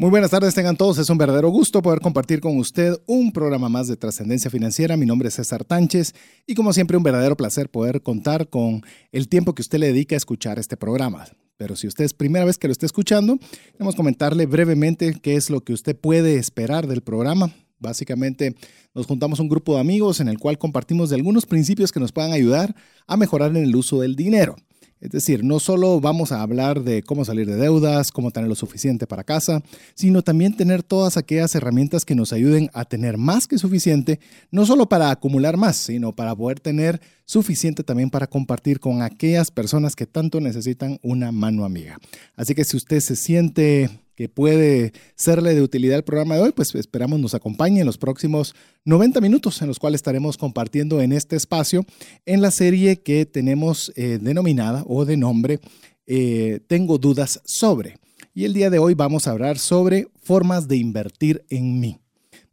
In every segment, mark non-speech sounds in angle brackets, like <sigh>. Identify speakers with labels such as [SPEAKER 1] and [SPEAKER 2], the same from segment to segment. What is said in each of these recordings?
[SPEAKER 1] Muy buenas tardes, tengan todos. Es un verdadero gusto poder compartir con usted un programa más de trascendencia financiera. Mi nombre es César Tánchez y como siempre un verdadero placer poder contar con el tiempo que usted le dedica a escuchar este programa. Pero si usted es primera vez que lo está escuchando, queremos comentarle brevemente qué es lo que usted puede esperar del programa. Básicamente nos juntamos un grupo de amigos en el cual compartimos de algunos principios que nos puedan ayudar a mejorar en el uso del dinero. Es decir, no solo vamos a hablar de cómo salir de deudas, cómo tener lo suficiente para casa, sino también tener todas aquellas herramientas que nos ayuden a tener más que suficiente, no solo para acumular más, sino para poder tener suficiente también para compartir con aquellas personas que tanto necesitan una mano amiga. Así que si usted se siente que puede serle de utilidad el programa de hoy, pues esperamos nos acompañe en los próximos 90 minutos en los cuales estaremos compartiendo en este espacio en la serie que tenemos eh, denominada o de nombre eh, Tengo dudas sobre. Y el día de hoy vamos a hablar sobre formas de invertir en mí.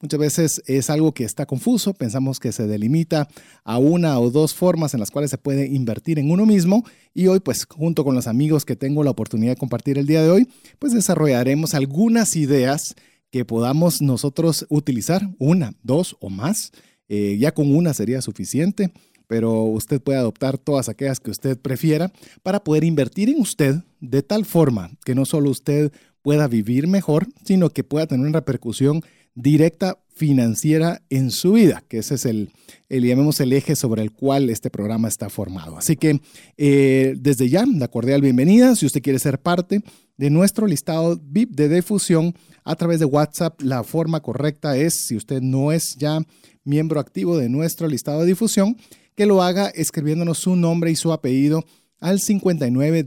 [SPEAKER 1] Muchas veces es algo que está confuso, pensamos que se delimita a una o dos formas en las cuales se puede invertir en uno mismo y hoy pues junto con los amigos que tengo la oportunidad de compartir el día de hoy, pues desarrollaremos algunas ideas que podamos nosotros utilizar, una, dos o más, eh, ya con una sería suficiente pero usted puede adoptar todas aquellas que usted prefiera para poder invertir en usted de tal forma que no solo usted pueda vivir mejor, sino que pueda tener una repercusión directa financiera en su vida, que ese es el, el llamemos el eje sobre el cual este programa está formado. Así que eh, desde ya, la cordial bienvenida. Si usted quiere ser parte de nuestro listado VIP de difusión a través de WhatsApp, la forma correcta es, si usted no es ya miembro activo de nuestro listado de difusión, que lo haga escribiéndonos su nombre y su apellido al 59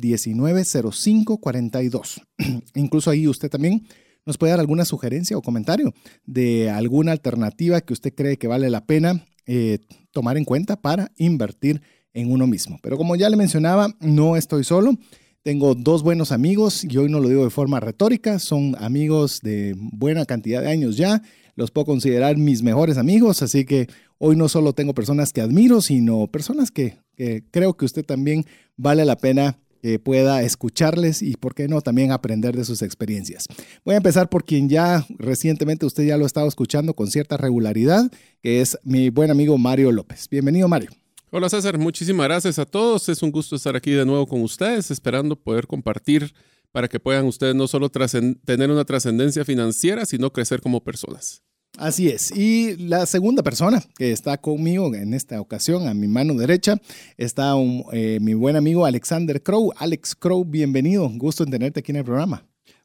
[SPEAKER 1] 42. <clears throat> Incluso ahí usted también nos puede dar alguna sugerencia o comentario de alguna alternativa que usted cree que vale la pena eh, tomar en cuenta para invertir en uno mismo. Pero como ya le mencionaba, no estoy solo. Tengo dos buenos amigos y hoy no lo digo de forma retórica, son amigos de buena cantidad de años ya, los puedo considerar mis mejores amigos, así que hoy no solo tengo personas que admiro, sino personas que, que creo que usted también vale la pena que pueda escucharles y, por qué no, también aprender de sus experiencias. Voy a empezar por quien ya recientemente usted ya lo ha estado escuchando con cierta regularidad, que es mi buen amigo Mario López. Bienvenido, Mario.
[SPEAKER 2] Hola César, muchísimas gracias a todos. Es un gusto estar aquí de nuevo con ustedes, esperando poder compartir para que puedan ustedes no solo tener una trascendencia financiera, sino crecer como personas.
[SPEAKER 1] Así es. Y la segunda persona que está conmigo en esta ocasión, a mi mano derecha, está eh, mi buen amigo Alexander Crow. Alex Crow, bienvenido. Gusto en tenerte aquí en el programa.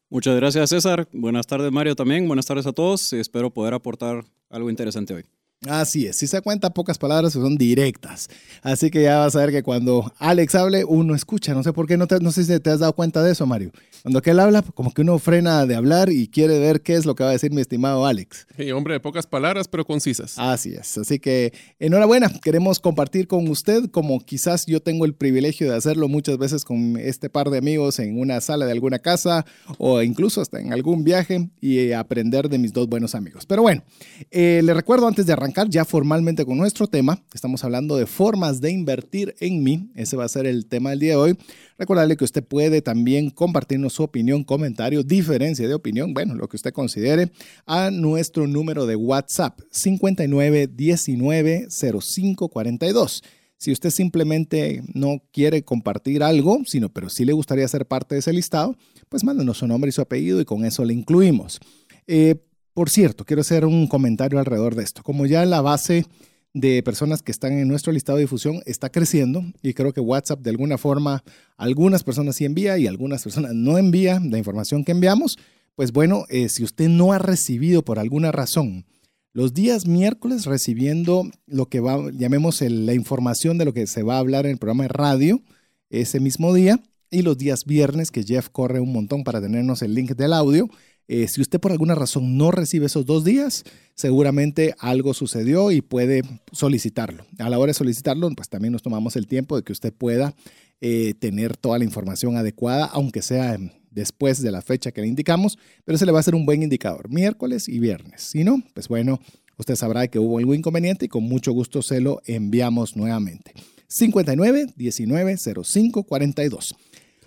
[SPEAKER 3] Muchas gracias, César. Buenas tardes, Mario, también. Buenas tardes a todos. Espero poder aportar algo interesante hoy.
[SPEAKER 1] Así es, si se cuenta pocas palabras son directas. Así que ya vas a ver que cuando Alex hable, uno escucha. No sé por qué, no, no sé si te has dado cuenta de eso, Mario. Cuando él habla, como que uno frena de hablar y quiere ver qué es lo que va a decir mi estimado Alex.
[SPEAKER 2] Sí, hombre, de pocas palabras, pero concisas.
[SPEAKER 1] Así es. Así que enhorabuena. Queremos compartir con usted, como quizás yo tengo el privilegio de hacerlo muchas veces con este par de amigos en una sala de alguna casa o incluso hasta en algún viaje y aprender de mis dos buenos amigos. Pero bueno, eh, le recuerdo antes de arrancar ya formalmente con nuestro tema. Estamos hablando de formas de invertir en mí. Ese va a ser el tema del día de hoy. Recordarle que usted puede también compartirnos su opinión, comentario, diferencia de opinión, bueno, lo que usted considere, a nuestro número de WhatsApp 59190542. Si usted simplemente no quiere compartir algo, sino pero sí le gustaría ser parte de ese listado, pues mándenos su nombre y su apellido y con eso le incluimos. Eh, por cierto, quiero hacer un comentario alrededor de esto. Como ya la base de personas que están en nuestro listado de difusión está creciendo y creo que WhatsApp de alguna forma algunas personas sí envía y algunas personas no envía la información que enviamos, pues bueno, eh, si usted no ha recibido por alguna razón los días miércoles recibiendo lo que va, llamemos la información de lo que se va a hablar en el programa de radio ese mismo día y los días viernes que Jeff corre un montón para tenernos el link del audio, Eh, si usted por alguna razón no recibe esos dos días, seguramente algo sucedió y puede solicitarlo. A la hora de solicitarlo, pues también nos tomamos el tiempo de que usted pueda eh, tener toda la información adecuada, aunque sea después de la fecha que le indicamos, pero se le va a hacer un buen indicador, miércoles y viernes. Si no, pues bueno, usted sabrá que hubo algún inconveniente y con mucho gusto se lo enviamos nuevamente. 59 19 05 42.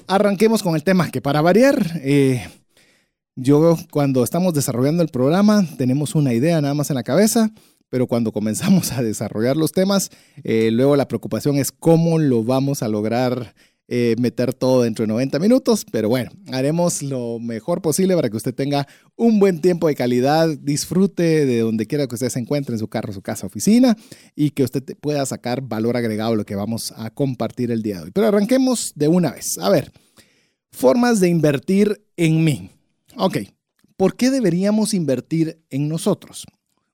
[SPEAKER 1] Arranquemos con el tema que para variar, eh, yo cuando estamos desarrollando el programa tenemos una idea nada más en la cabeza, pero cuando comenzamos a desarrollar los temas, eh, luego la preocupación es cómo lo vamos a lograr eh, meter todo dentro de 90 minutos, pero bueno, haremos lo mejor posible para que usted tenga un buen tiempo de calidad, disfrute de donde quiera que usted se encuentre, en su carro, su casa, oficina, y que usted pueda sacar valor agregado a lo que vamos a compartir el día de hoy. Pero arranquemos de una vez. A ver, formas de invertir en mí. Ok, ¿por qué deberíamos invertir en nosotros?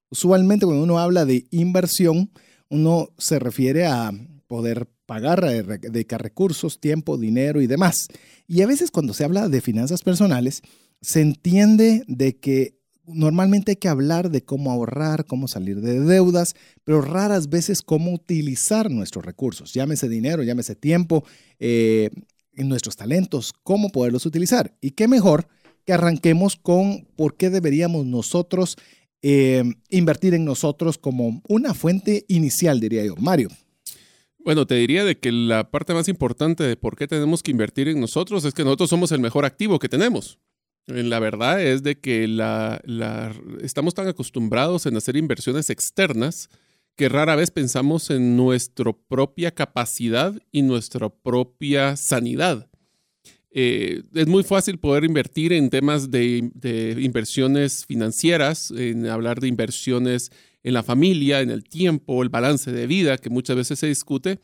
[SPEAKER 1] Usualmente cuando uno habla de inversión, uno se refiere a poder pagar, dedicar recursos, tiempo, dinero y demás. Y a veces cuando se habla de finanzas personales, se entiende de que normalmente hay que hablar de cómo ahorrar, cómo salir de deudas, pero raras veces cómo utilizar nuestros recursos, llámese dinero, llámese tiempo, eh, nuestros talentos, cómo poderlos utilizar. Y qué mejor que arranquemos con por qué deberíamos nosotros eh, invertir en nosotros como una fuente inicial, diría yo. Mario.
[SPEAKER 2] Bueno, te diría de que la parte más importante de por qué tenemos que invertir en nosotros es que nosotros somos el mejor activo que tenemos. La verdad es de que la, estamos tan acostumbrados en hacer inversiones externas que rara vez pensamos en nuestra propia capacidad y nuestra propia sanidad. Eh, es muy fácil poder invertir en temas de, inversiones financieras, en hablar de inversiones en la familia, en el tiempo, el balance de vida, que muchas veces se discute,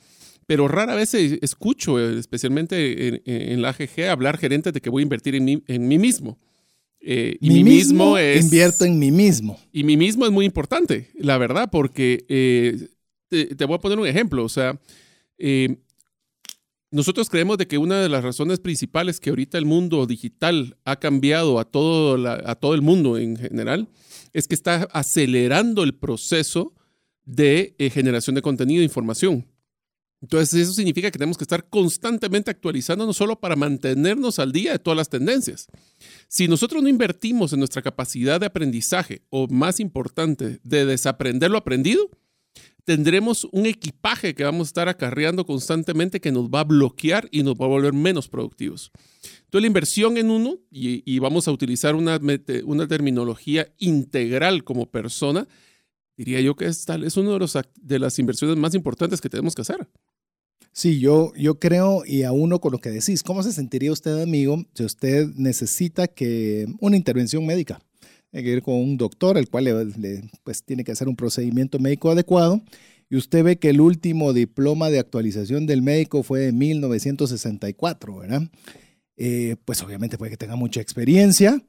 [SPEAKER 2] pero rara vez escucho, especialmente en, la AGG, hablar gerentes de que voy a invertir en mí, en mí mismo.
[SPEAKER 1] Eh, y mí mismo, es, invierto en mí mismo.
[SPEAKER 2] Y mí mismo es muy importante, la verdad, porque eh, te, voy a poner un ejemplo. O sea, nosotros creemos de que una de las razones principales que ahorita el mundo digital ha cambiado a todo, a todo el mundo en general es que está acelerando el proceso de eh, generación de contenido e información. Entonces eso significa que tenemos que estar constantemente actualizando no solo para mantenernos al día de todas las tendencias. Si nosotros no invertimos en nuestra capacidad de aprendizaje o más importante, de desaprender lo aprendido, tendremos un equipaje que vamos a estar acarreando constantemente que nos va a bloquear y nos va a volver menos productivos. Entonces, la inversión en uno, y, vamos a utilizar una, una, terminología integral como persona, diría yo que es, tal, es una de, los, de las inversiones más importantes que tenemos que hacer.
[SPEAKER 1] Sí, yo, yo creo, y a uno con lo que decís, ¿cómo se sentiría usted, amigo, si usted necesita que una intervención médica? Hay que ir con un doctor, el cual le, pues, tiene que hacer un procedimiento médico adecuado. Y usted ve que el último diploma de actualización del médico fue de 1964, ¿verdad? Eh, pues obviamente puede que tenga mucha experiencia,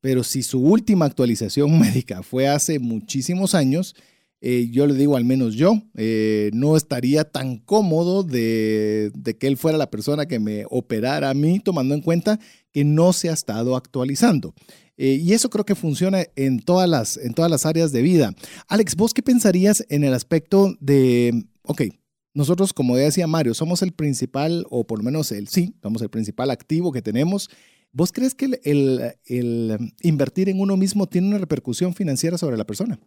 [SPEAKER 1] pero si su última actualización <laughs> médica fue hace muchísimos años, eh, yo le digo al menos yo, eh, no estaría tan cómodo de, de, que él fuera la persona que me operara a mí, tomando en cuenta que no se ha estado actualizando. Eh, y eso creo que funciona en todas, las, en todas las áreas de vida. Alex, ¿vos qué pensarías en el aspecto de, ok, nosotros, como decía Mario, somos el principal, o por lo menos el sí, somos el principal activo que tenemos. ¿Vos crees que el, el invertir en uno mismo tiene una repercusión financiera sobre la persona?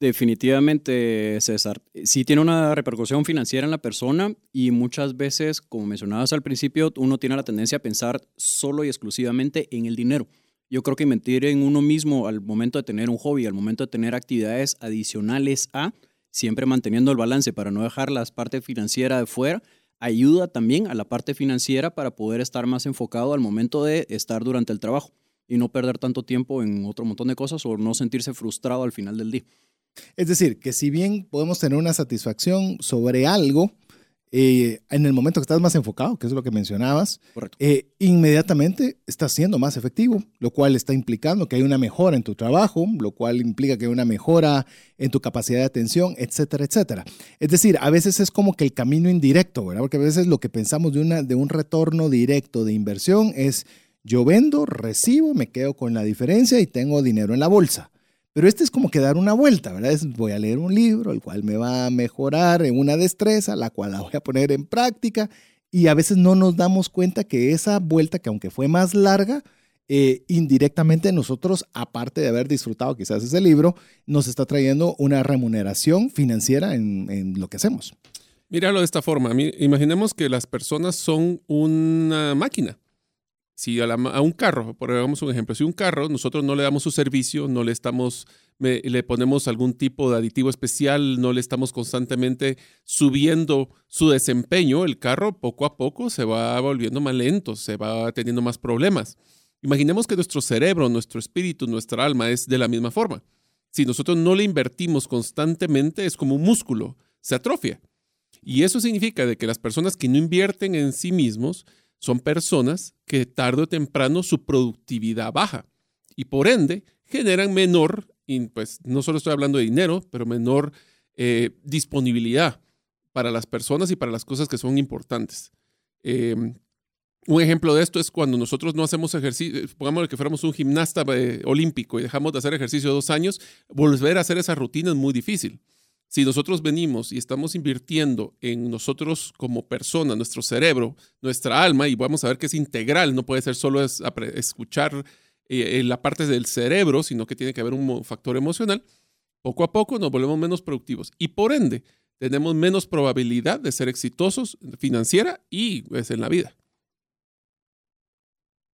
[SPEAKER 3] Definitivamente, César. Sí tiene una repercusión financiera en la persona y muchas veces, como mencionabas al principio, uno tiene la tendencia a pensar solo y exclusivamente en el dinero. Yo creo que mentir en uno mismo al momento de tener un hobby, al momento de tener actividades adicionales a, siempre manteniendo el balance para no dejar la parte financiera de fuera, ayuda también a la parte financiera para poder estar más enfocado al momento de estar durante el trabajo y no perder tanto tiempo en otro montón de cosas o no sentirse frustrado al final del día.
[SPEAKER 1] Es decir, que si bien podemos tener una satisfacción sobre algo, eh, en el momento que estás más enfocado, que es lo que mencionabas, eh, inmediatamente estás siendo más efectivo, lo cual está implicando que hay una mejora en tu trabajo, lo cual implica que hay una mejora en tu capacidad de atención, etcétera, etcétera. Es decir, a veces es como que el camino indirecto, ¿verdad? Porque a veces lo que pensamos de, una, de un retorno directo de inversión es Yo vendo, recibo, me quedo con la diferencia y tengo dinero en la bolsa. Pero este es como que dar una vuelta, ¿verdad? Es, voy a leer un libro, el cual me va a mejorar en una destreza, la cual la voy a poner en práctica. Y a veces no nos damos cuenta que esa vuelta, que aunque fue más larga, eh, indirectamente nosotros, aparte de haber disfrutado quizás ese libro, nos está trayendo una remuneración financiera en, en lo que hacemos.
[SPEAKER 2] Míralo de esta forma. Imaginemos que las personas son una máquina si a, un carro, por ejemplo, si un carro nosotros no le damos su servicio, no le estamos, le ponemos algún tipo de aditivo especial, no le estamos constantemente subiendo su desempeño, el carro poco a poco se va volviendo más lento, se va teniendo más problemas. Imaginemos que nuestro cerebro, nuestro espíritu, nuestra alma es de la misma forma. Si nosotros no le invertimos constantemente, es como un músculo, se atrofia. Y eso significa de que las personas que no invierten en sí mismos, son personas que tarde o temprano su productividad baja y por ende generan menor, pues no solo estoy hablando de dinero, pero menor eh, disponibilidad para las personas y para las cosas que son importantes. Em, un ejemplo de esto es cuando nosotros no hacemos ejercicio, pongamos que fuéramos un gimnasta eh, olímpico y dejamos de hacer ejercicio dos años, volver a hacer esa rutina es muy difícil. Si nosotros venimos y estamos invirtiendo en nosotros como persona, nuestro cerebro, nuestra alma, y vamos a ver que es integral, no puede ser solo escuchar eh, la parte del cerebro, sino que tiene que haber un factor emocional, poco a poco nos volvemos menos productivos y por ende tenemos menos probabilidad de ser exitosos financiera y pues, en la vida.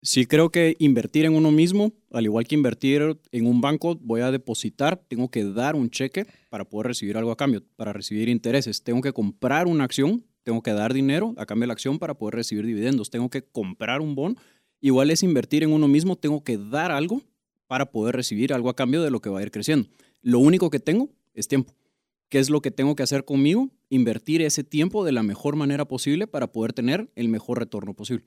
[SPEAKER 3] Sí creo que invertir en uno mismo, al igual que invertir en un banco, voy a depositar, tengo que dar un cheque para poder recibir algo a cambio, para recibir intereses. Tengo que comprar una acción, tengo que dar dinero a cambio de la acción para poder recibir dividendos. Tengo que comprar un bono. Igual es invertir en uno mismo, tengo que dar algo para poder recibir algo a cambio de lo que va a ir creciendo. Lo único que tengo es tiempo. ¿Qué es lo que tengo que hacer conmigo? Invertir ese tiempo de la mejor manera posible para poder tener el mejor retorno posible.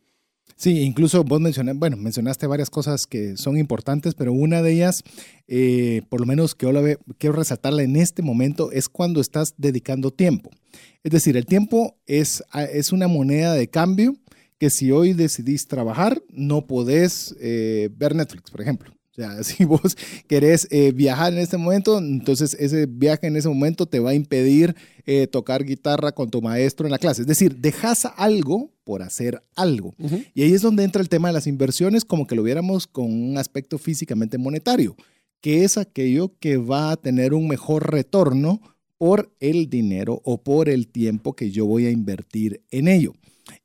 [SPEAKER 1] Sí, incluso vos mencionaste, bueno, mencionaste varias cosas que son importantes, pero una de ellas, eh, por lo menos que yo quiero resaltarla en este momento, es cuando estás dedicando tiempo. Es decir, el tiempo es, es una moneda de cambio que si hoy decidís trabajar, no podés eh, ver Netflix, por ejemplo. O sea, <laughs> si vos querés eh, viajar en este momento, entonces ese viaje en ese momento te va a impedir eh, tocar guitarra con tu maestro en la clase. Es decir, dejas algo por hacer algo. Y ahí es donde entra el tema de las inversiones, como que lo viéramos con un aspecto físicamente monetario, que es aquello que va a tener un mejor retorno por el dinero o por el tiempo que yo voy a invertir en ello.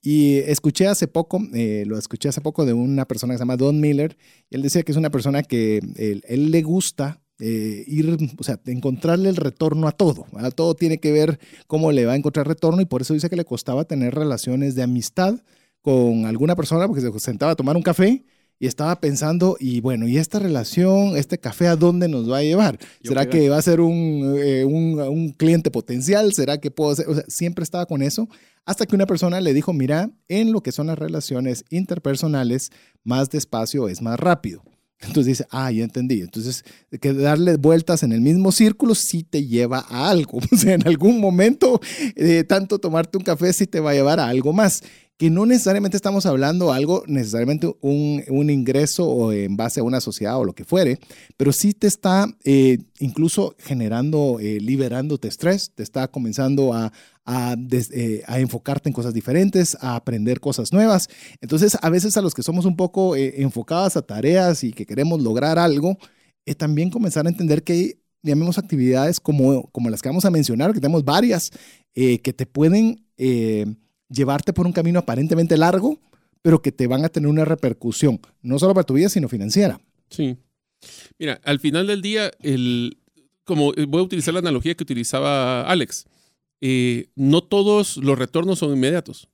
[SPEAKER 1] Y escuché hace poco, eh, lo escuché hace poco de una persona que se llama Don Miller, y él decía que es una persona que él, le gusta eh, ir, o sea, encontrarle el retorno a todo. A todo tiene que ver cómo le va a encontrar retorno y por eso dice que le costaba tener relaciones de amistad con alguna persona porque se sentaba a tomar un café y estaba pensando, y bueno, ¿y esta relación, este café, a dónde nos va a llevar? ¿Será que va a ser un, eh, un, un, cliente potencial? ¿Será que puedo ser? O sea, siempre estaba con eso, hasta que una persona le dijo, mira, en lo que son las relaciones interpersonales, más despacio es más rápido. Entonces dice, ah, ya entendí. Entonces, que darle vueltas en el mismo círculo sí te lleva a algo. <laughs> O sea, en algún momento, eh, tanto tomarte un café sí te va a llevar a algo más que no necesariamente estamos hablando algo, necesariamente un, un, ingreso o en base a una sociedad o lo que fuere, pero sí te está eh, incluso generando, eh, liberándote estrés, te está comenzando a, a, eh, a, enfocarte en cosas diferentes, a aprender cosas nuevas. Entonces, a veces a los que somos un poco enfocados a tareas y que queremos lograr algo, también comenzar a entender que llamemos actividades como, como las que vamos a mencionar, que tenemos varias, que te pueden llevarte por un camino aparentemente largo, pero que te van a tener una repercusión, no solo para tu vida, sino financiera.
[SPEAKER 2] Sí. Mira, al final del día, el, como eh, voy a utilizar la analogía que utilizaba Alex, eh, no todos los retornos son inmediatos.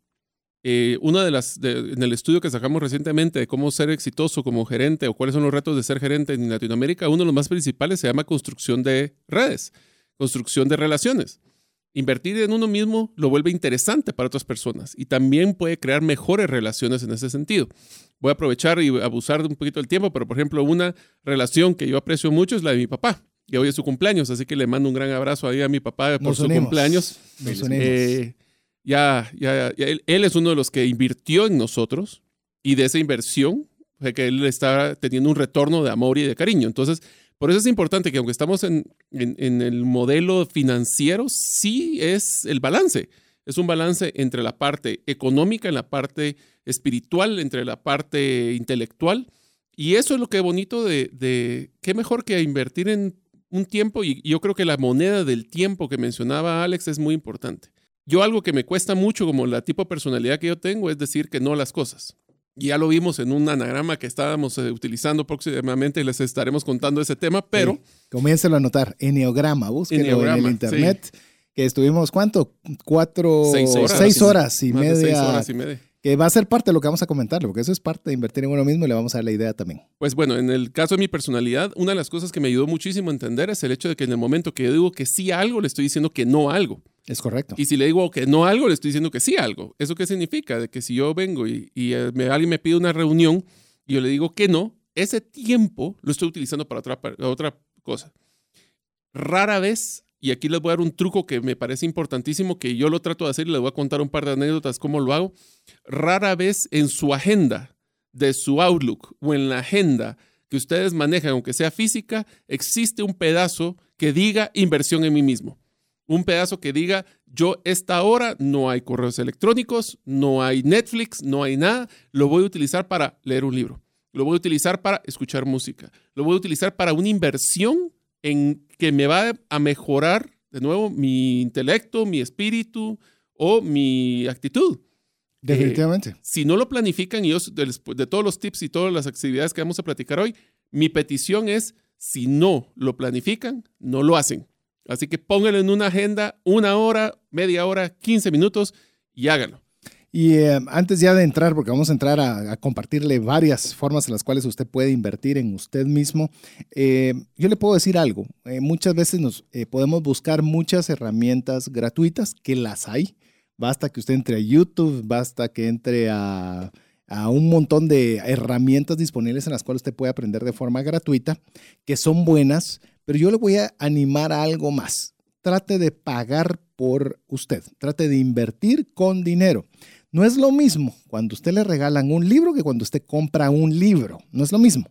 [SPEAKER 2] Eh, una de las, en el estudio que sacamos recientemente de cómo ser exitoso como gerente o cuáles son los retos de ser gerente en Latinoamérica, uno de los más principales se llama construcción de redes, construcción de relaciones. Invertir en uno mismo lo vuelve interesante para otras personas y también puede crear mejores relaciones en ese sentido. Voy a aprovechar y abusar de un poquito del tiempo, pero por ejemplo, una relación que yo aprecio mucho es la de mi papá. Y hoy es su cumpleaños, así que le mando un gran abrazo ahí a mi papá por su cumpleaños. Eh, ya, ya, él, es uno de los que invirtió en nosotros y de esa inversión fue que él está teniendo un retorno de amor y de cariño. Entonces, por eso es importante que aunque estamos en, en, el modelo financiero, sí es el balance. Es un balance entre la parte económica, en la parte espiritual, entre la parte intelectual. Y eso es lo que es bonito de, de qué mejor que invertir en un tiempo. Y yo creo que la moneda del tiempo que mencionaba Alex es muy importante. Yo algo que me cuesta mucho como la tipo de personalidad que yo tengo es decir que no las cosas. Ya lo vimos en un anagrama que estábamos eh, utilizando próximamente y les estaremos contando ese tema, pero... Sí.
[SPEAKER 1] A anotar, Enneograma, búsquenlo en el internet. Que estuvimos, ¿cuánto? Cuatro, seis horas, seis horas y media. Seis horas y media que va a ser parte de lo que vamos a comentar, porque eso es parte de invertir en uno mismo y le vamos a dar la idea también.
[SPEAKER 2] Pues bueno, en el caso de mi personalidad, una de las cosas que me ayudó muchísimo a entender es el hecho de que en el momento que yo digo que sí a algo, le estoy diciendo que no a algo.
[SPEAKER 1] Es correcto.
[SPEAKER 2] Y si le digo que no a algo, le estoy diciendo que sí a algo. ¿Eso qué significa? De que si yo vengo y, eh, alguien me pide una reunión y yo le digo que no, ese tiempo lo estoy utilizando para otra, otra cosa. Rara vez y aquí les voy a dar un truco que me parece importantísimo, que yo lo trato de hacer y les voy a contar un par de anécdotas cómo lo hago. Rara vez en su agenda de su Outlook o en la agenda que ustedes manejan, aunque sea física, existe un pedazo que diga inversión en mí mismo. Un pedazo que diga, yo esta hora no hay correos electrónicos, no hay Netflix, no hay nada, lo voy a utilizar para leer un libro, lo voy a utilizar para escuchar música, lo voy a utilizar para una inversión en que me va a mejorar de nuevo mi intelecto, mi espíritu o mi actitud.
[SPEAKER 1] Definitivamente.
[SPEAKER 2] Eh, si no lo planifican, y yo de, todos los tips y todas las actividades que vamos a platicar hoy, mi petición es, si no lo planifican, no lo hacen. Así que pónganlo en una agenda, una hora, media hora, 15 minutos y háganlo.
[SPEAKER 1] Y eh, antes ya de entrar, porque vamos a entrar a, compartirle varias formas en las cuales usted puede invertir en usted mismo, eh, yo le puedo decir algo. Eh, muchas veces nos podemos buscar muchas herramientas gratuitas, que las hay. Basta que usted entre a YouTube, basta que entre a, a un montón de herramientas disponibles en las cuales usted puede aprender de forma gratuita, que son buenas, pero yo le voy a animar a algo más. Trate de pagar por usted, trate de invertir con dinero. No es lo mismo cuando usted le regalan un libro que cuando usted compra un libro. No es lo mismo.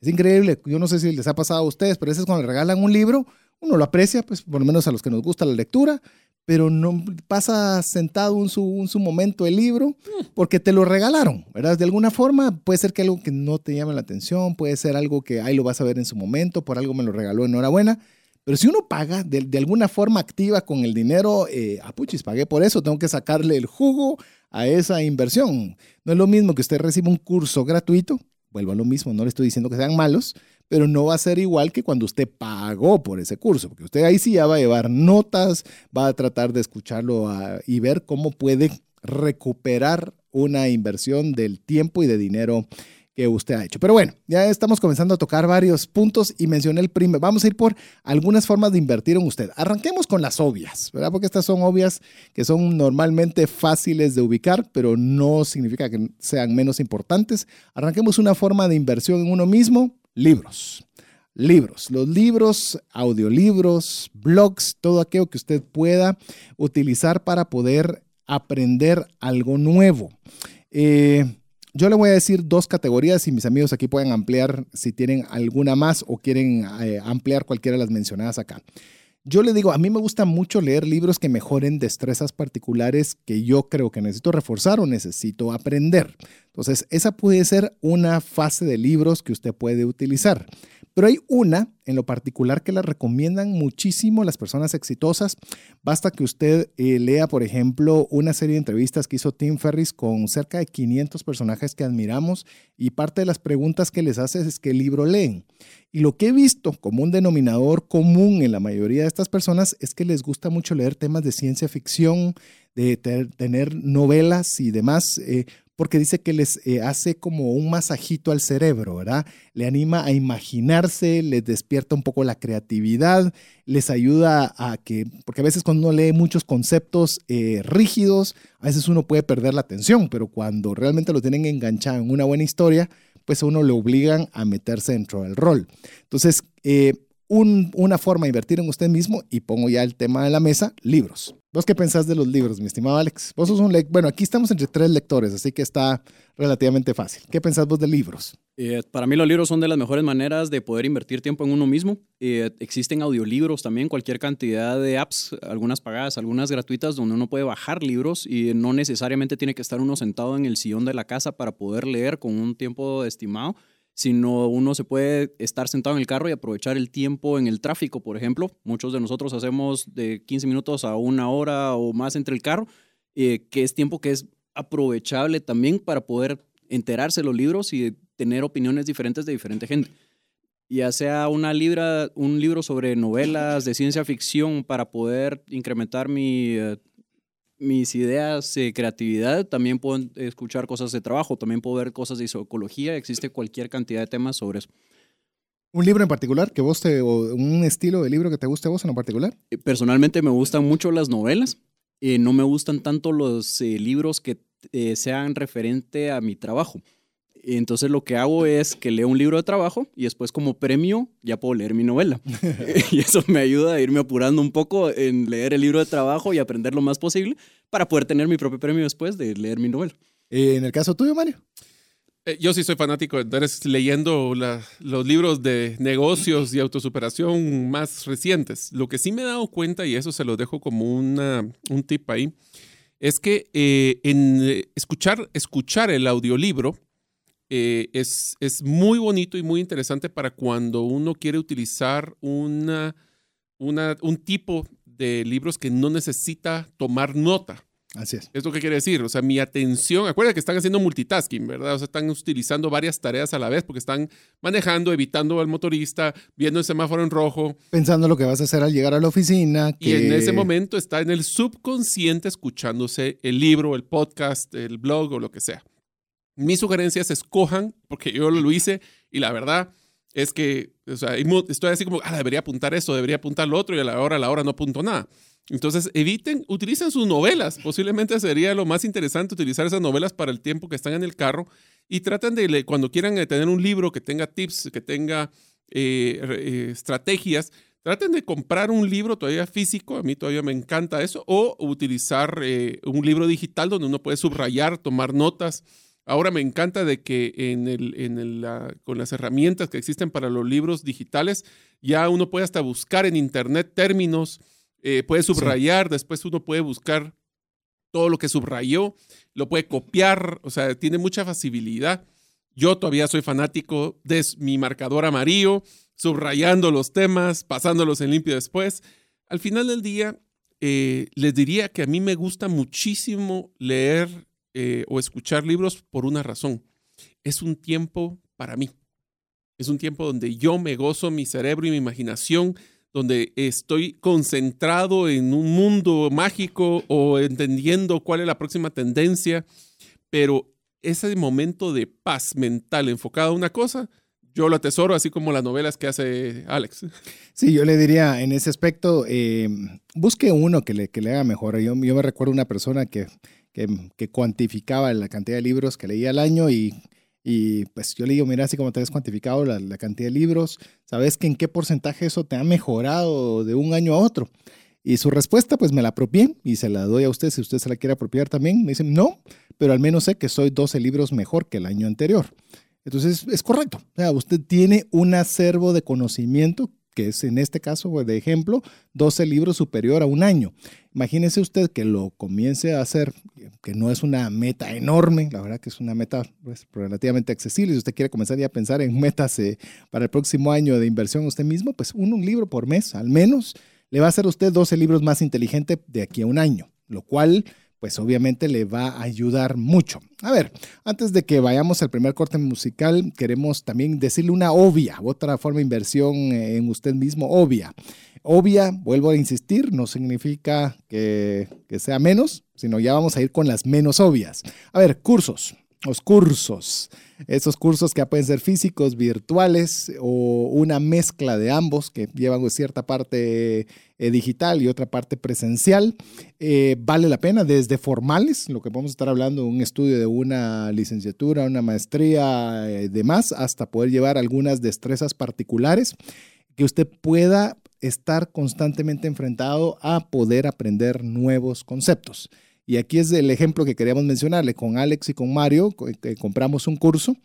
[SPEAKER 1] Es increíble. Yo no sé si les ha pasado a ustedes, pero a veces cuando le regalan un libro, uno lo aprecia, pues por lo menos a los que nos gusta la lectura, pero no pasa sentado en su, momento el libro porque te lo regalaron, ¿verdad? De alguna forma puede ser que algo que no te llame la atención, puede ser algo que ahí lo vas a ver en su momento, por algo me lo regaló, enhorabuena. Pero si uno paga de, alguna forma activa con el dinero, eh, apuchis, pagué por eso, tengo que sacarle el jugo a esa inversión. No es lo mismo que usted reciba un curso gratuito, vuelvo a lo mismo, no le estoy diciendo que sean malos, pero no va a ser igual que cuando usted pagó por ese curso, porque usted ahí sí ya va a llevar notas, va a tratar de escucharlo y ver cómo puede recuperar una inversión del tiempo y de dinero que usted ha hecho. Pero bueno, ya estamos comenzando a tocar varios puntos y mencioné el primer. Vamos a ir por algunas formas de invertir en usted. Arranquemos con las obvias, ¿verdad? Porque estas son obvias que son normalmente fáciles de ubicar, pero no significa que sean menos importantes. Arranquemos una forma de inversión en uno mismo, libros. Libros, los libros, audiolibros, blogs, todo aquello que usted pueda utilizar para poder aprender algo nuevo. Eh, yo le voy a decir dos categorías y mis amigos aquí pueden ampliar si tienen alguna más o quieren eh, ampliar cualquiera de las mencionadas acá. Yo le digo, a mí me gusta mucho leer libros que mejoren destrezas particulares que yo creo que necesito reforzar o necesito aprender. Entonces, esa puede ser una fase de libros que usted puede utilizar. Pero hay una en lo particular que la recomiendan muchísimo las personas exitosas. Basta que usted eh, lea, por ejemplo, una serie de entrevistas que hizo Tim Ferris con cerca de 500 personajes que admiramos y parte de las preguntas que les hace es qué libro leen. Y lo que he visto como un denominador común en la mayoría de estas personas es que les gusta mucho leer temas de ciencia ficción, de tener novelas y demás, eh, porque dice que les eh, hace como un masajito al cerebro, ¿verdad? Le anima a imaginarse, les despierta un poco la creatividad, les ayuda a que, porque a veces cuando uno lee muchos conceptos eh, rígidos, a veces uno puede perder la atención, pero cuando realmente lo tienen enganchado en una buena historia, pues a uno le obligan a meterse dentro del rol. Entonces, eh, una forma de invertir en usted mismo y pongo ya el tema de la mesa, libros. ¿Vos qué pensás de los libros, mi estimado Alex? Vos sos un lector, bueno, aquí estamos entre tres lectores, así que está relativamente fácil. ¿Qué pensás vos de libros?
[SPEAKER 3] Eh, para mí los libros son de las mejores maneras de poder invertir tiempo en uno mismo. Eh, existen audiolibros también, cualquier cantidad de apps, algunas pagadas, algunas gratuitas, donde uno puede bajar libros y no necesariamente tiene que estar uno sentado en el sillón de la casa para poder leer con un tiempo estimado sino uno se puede estar sentado en el carro y aprovechar el tiempo en el tráfico, por ejemplo. Muchos de nosotros hacemos de 15 minutos a una hora o más entre el carro, eh, que es tiempo que es aprovechable también para poder enterarse de los libros y tener opiniones diferentes de diferente gente. Ya sea una libra, un libro sobre novelas de ciencia ficción para poder incrementar mi eh, mis ideas de creatividad, también puedo escuchar cosas de trabajo, también puedo ver cosas de psicología, existe cualquier cantidad de temas sobre eso.
[SPEAKER 1] ¿Un libro en particular que vos te, o un estilo de libro que te guste a vos en particular?
[SPEAKER 3] Eh, personalmente me gustan mucho las novelas, eh, no me gustan tanto los eh, libros que sean referente a mi trabajo. Entonces lo que hago es que leo un libro de trabajo y después como premio ya puedo leer mi novela. <laughs> <laughs> y eso me ayuda a irme apurando un poco en leer el libro de trabajo y aprender lo más posible para poder tener mi propio premio después de leer mi novela.
[SPEAKER 1] Eh, en el caso tuyo, Mario.
[SPEAKER 2] Eh, yo sí soy fanático, entonces leyendo los libros de negocios y autosuperación más recientes. Lo que sí me he dado cuenta, y eso se lo dejo como una, un tip ahí, es que eh, en escuchar, escuchar el audiolibro, eh, es, es, muy bonito y muy interesante para cuando uno quiere utilizar una, una, un tipo de libros que no necesita tomar nota.
[SPEAKER 1] Así es.
[SPEAKER 2] ¿Es lo que quiere decir? O sea, mi atención, acuérdense que están haciendo multitasking, ¿verdad? O sea, están utilizando varias tareas a la vez porque están manejando, evitando al motorista, viendo el semáforo en rojo.
[SPEAKER 1] Pensando lo que vas a hacer al llegar a la oficina.
[SPEAKER 2] Y en ese momento está en el subconsciente escuchándose el libro, el podcast, el blog o lo que sea. Mis sugerencias escojan, porque yo lo hice y la verdad es que estoy así como, ah, debería apuntar eso, debería apuntar lo otro y a la hora, a la hora no apunto nada. Entonces, eviten, utilicen sus novelas. Posiblemente sería lo más interesante utilizar esas novelas para el tiempo que están en el carro y traten de, cuando quieran eh, tener un libro que tenga tips, que tenga eh, eh, estrategias, traten de comprar un libro todavía físico, a mí todavía me encanta eso, o utilizar un libro digital donde uno puede subrayar, tomar notas Ahora me encanta de que en el, en el, con las herramientas que existen para los libros digitales, ya uno puede hasta buscar en internet términos, eh, puede subrayar, después uno puede buscar todo lo que subrayó, lo puede copiar, o sea, tiene mucha facilidad. Yo todavía soy fanático de mi marcador amarillo, subrayando los temas, pasándolos en limpio después. Al final del día, eh, les diría que a mí me gusta muchísimo leer eh, o escuchar libros por una razón. Es un tiempo para mí. Es un tiempo donde yo me gozo mi cerebro y mi imaginación, donde estoy concentrado en un mundo mágico o entendiendo cuál es la próxima tendencia, pero ese momento de paz mental enfocado a una cosa, yo lo atesoro, así como las novelas que hace Alex.
[SPEAKER 1] Sí, yo le diría en ese aspecto, eh, busque uno que le, que le haga mejor. Yo, yo me recuerdo una persona que que, cuantificaba la cantidad de libros que leía al año y, y pues yo le digo, mira, así como te has cuantificado la, cantidad de libros, ¿sabes que en qué porcentaje eso te ha mejorado de un año a otro? Y su respuesta, pues me la apropié y se la doy a usted si usted se la quiere apropiar también. Me dicen, no, pero al menos sé que soy 12 libros mejor que el año anterior. Entonces es correcto. O sea, usted tiene un acervo de conocimiento que es en este caso, de ejemplo, 12 libros superior a un año. Imagínese usted que lo comience a hacer, que no es una meta enorme, la verdad que es una meta pues, relativamente accesible. Si usted quiere comenzar ya a pensar en metas eh, para el próximo año de inversión usted mismo, pues un, un libro por mes al menos le va a hacer usted 12 libros más inteligente de aquí a un año, lo cual pues obviamente le va a ayudar mucho. A ver, antes de que vayamos al primer corte musical, queremos también decirle una obvia, otra forma de inversión en usted mismo, obvia. Obvia, vuelvo a insistir, no significa que, que sea menos, sino ya vamos a ir con las menos obvias. A ver, cursos los cursos. Esos cursos que pueden ser físicos, virtuales o una mezcla de ambos que llevan cierta parte eh, digital y otra parte presencial. Eh, vale la pena desde formales, lo que vamos a estar hablando, un estudio de una licenciatura, una maestría, eh, demás, hasta poder llevar algunas destrezas particulares que usted pueda estar constantemente enfrentado a poder aprender nuevos conceptos. Y aquí es el ejemplo que queríamos mencionarle. Con Alex y con Mario que compramos un curso,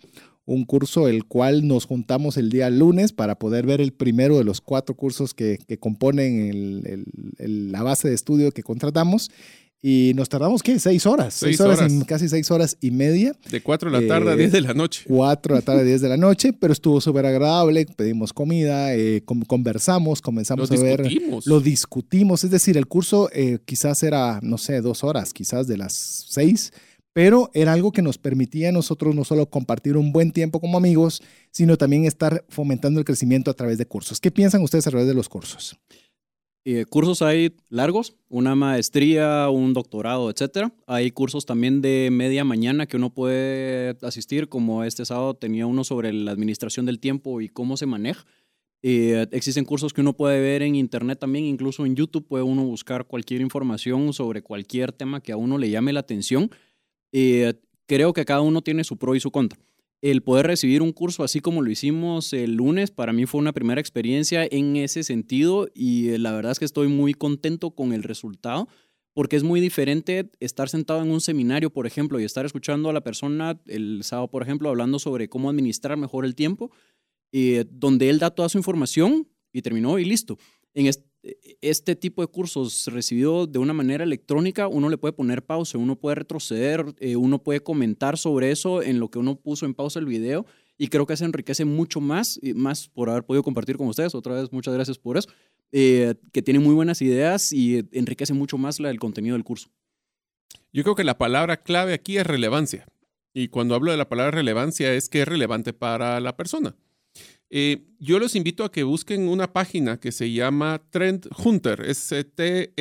[SPEAKER 1] un curso el cual nos juntamos el día lunes para poder ver el primero de los cuatro cursos que, componen la base de estudio que contratamos. Y nos tardamos, ¿qué? Seis horas. Seis, horas, casi seis horas y media.
[SPEAKER 2] De cuatro de la tarde a eh, diez de la noche.
[SPEAKER 1] Cuatro de la tarde a diez de la noche, pero estuvo súper agradable. Pedimos comida, eh, conversamos, comenzamos a ver. Lo discutimos. Es decir, el curso eh, quizás era, no sé, dos horas, quizás de las seis, pero era algo que nos permitía a nosotros no solo compartir un buen tiempo como amigos, sino también estar fomentando el crecimiento a través de cursos. ¿Qué piensan ustedes a través de los cursos?
[SPEAKER 3] Eh, cursos hay largos, una maestría, un doctorado, etc. Hay cursos también de media mañana que uno puede asistir, como este sábado tenía uno sobre la administración del tiempo y cómo se maneja. Eh, existen cursos que uno puede ver en internet también, incluso en YouTube puede uno buscar cualquier información sobre cualquier tema que a uno le llame la atención. Eh, creo que cada uno tiene su pro y su contra el poder recibir un curso así como lo hicimos el lunes, para mí fue una primera experiencia en ese sentido y eh, la verdad es que estoy muy contento con el resultado porque es muy diferente estar sentado en un seminario, por ejemplo, y estar escuchando a la persona el sábado, por ejemplo, hablando sobre cómo administrar mejor el tiempo, eh, donde él da toda su información y terminó y listo. En este, este tipo de cursos recibido de una manera electrónica, uno le puede poner pausa, uno puede retroceder, eh, uno puede comentar sobre eso en lo que uno puso en pausa el video y creo que se enriquece mucho más, y más por haber podido compartir con ustedes. Otra vez, muchas gracias por eso, eh, que tiene muy buenas ideas y enriquece mucho más la, el contenido del curso.
[SPEAKER 2] Yo creo que la palabra clave aquí es relevancia. Y cuando hablo de la palabra relevancia es que es relevante para la persona. Eh, yo los invito a que busquen una página que se llama Trend Hunter, es T-R-E-N-D-H-U-N-T-R,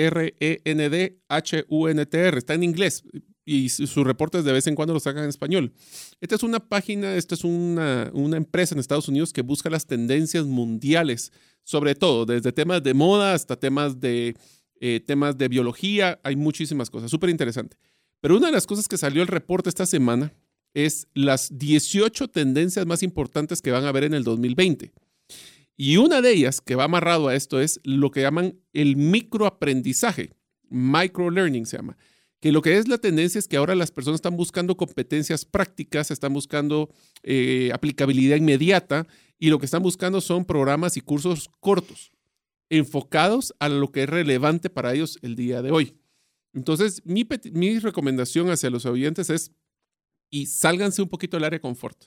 [SPEAKER 2] está en inglés y sus reportes de vez en cuando los sacan en español. Esta es una página, esta es una, empresa en Estados Unidos que busca las tendencias mundiales, sobre todo, desde temas de moda hasta temas de, eh, temas de biología, hay muchísimas cosas, súper interesante. Pero una de las cosas que salió el reporte esta semana es las 18 tendencias más importantes que van a haber en el 2020. Y una de ellas que va amarrado a esto es lo que llaman el microaprendizaje, microlearning se llama, que lo que es la tendencia es que ahora las personas están buscando competencias prácticas, están buscando eh, aplicabilidad inmediata y lo que están buscando son programas y cursos cortos, enfocados a lo que es relevante para ellos el día de hoy. Entonces, mi, mi recomendación hacia los oyentes es y sálganse un poquito del área de confort.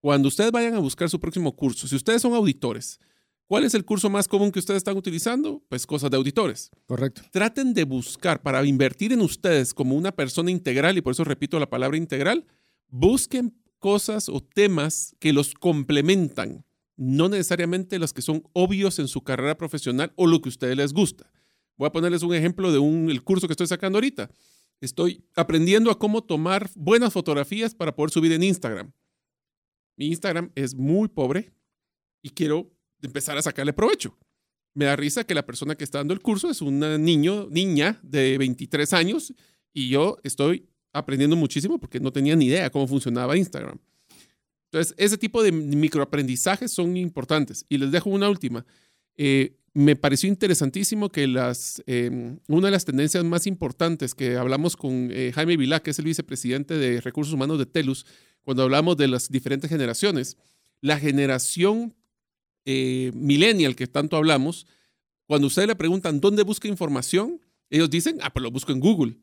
[SPEAKER 2] Cuando ustedes vayan a buscar su próximo curso, si ustedes son auditores, ¿cuál es el curso más común que ustedes están utilizando? Pues cosas de auditores.
[SPEAKER 1] Correcto.
[SPEAKER 2] Traten de buscar para invertir en ustedes como una persona integral, y por eso repito la palabra integral, busquen cosas o temas que los complementan, no necesariamente los que son obvios en su carrera profesional o lo que a ustedes les gusta. Voy a ponerles un ejemplo de un, el curso que estoy sacando ahorita. Estoy aprendiendo a cómo tomar buenas fotografías para poder subir en Instagram. Mi Instagram es muy pobre y quiero empezar a sacarle provecho. Me da risa que la persona que está dando el curso es una niño, niña de 23 años y yo estoy aprendiendo muchísimo porque no tenía ni idea cómo funcionaba Instagram. Entonces, ese tipo de microaprendizajes son importantes. Y les dejo una última. Eh, me pareció interesantísimo que las, em, una de las tendencias más importantes que hablamos con eh, Jaime Vilá, que es el vicepresidente de Recursos Humanos de TELUS, cuando hablamos de las diferentes generaciones, la generación eh, millennial que tanto hablamos, cuando ustedes le preguntan dónde busca información, ellos dicen, ah, pues lo busco en Google.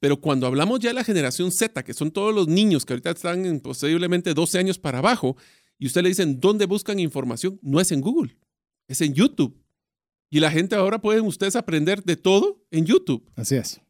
[SPEAKER 2] Pero cuando hablamos ya de la generación Z, que son todos los niños que ahorita están en posiblemente 12 años para abajo, y ustedes le dicen dónde buscan información, no es en Google, es en YouTube y la gente ahora pueden ustedes aprender de todo en YouTube.
[SPEAKER 1] Así es.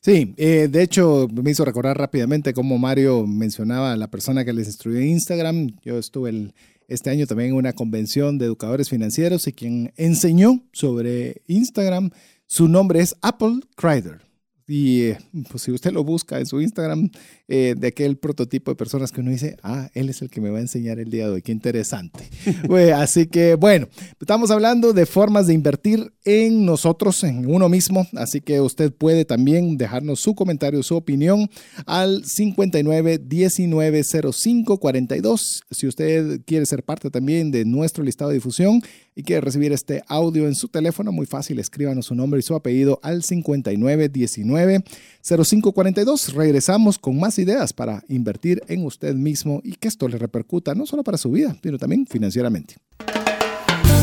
[SPEAKER 1] Sí, eh, de hecho me hizo recordar rápidamente cómo Mario mencionaba a la persona que les instruyó en Instagram. Yo estuve este año también en una convención de educadores financieros y quien enseñó sobre Instagram, su nombre es Apple Crider. Y eh, pues, si usted lo busca en su Instagram, eh, de aquel prototipo de personas que uno dice, ah, él es el que me va a enseñar el día de hoy, qué interesante. <laughs> así que bueno, estamos hablando de formas de invertir en nosotros, en uno mismo, así que usted puede también dejarnos su comentario, su opinión al 59 19 05 42. Si usted quiere ser parte también de nuestro listado de difusión, y quiere recibir este audio en su teléfono, muy fácil, escríbanos su nombre y su apellido al 5919-0542. Regresamos con más ideas para invertir en usted mismo y que esto le repercuta no solo para su vida, sino también financieramente.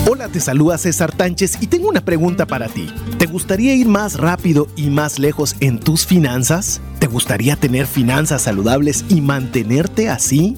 [SPEAKER 4] Hola, te saluda César Tánchez y tengo una pregunta para ti. ¿Te gustaría ir más rápido y más lejos en tus finanzas? ¿Te gustaría tener finanzas saludables y mantenerte así?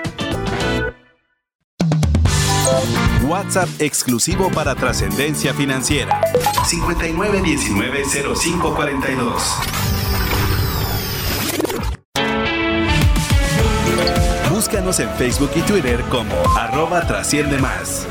[SPEAKER 5] WhatsApp exclusivo para trascendencia financiera. 59190542. Búscanos en Facebook y Twitter como arroba trasciende más.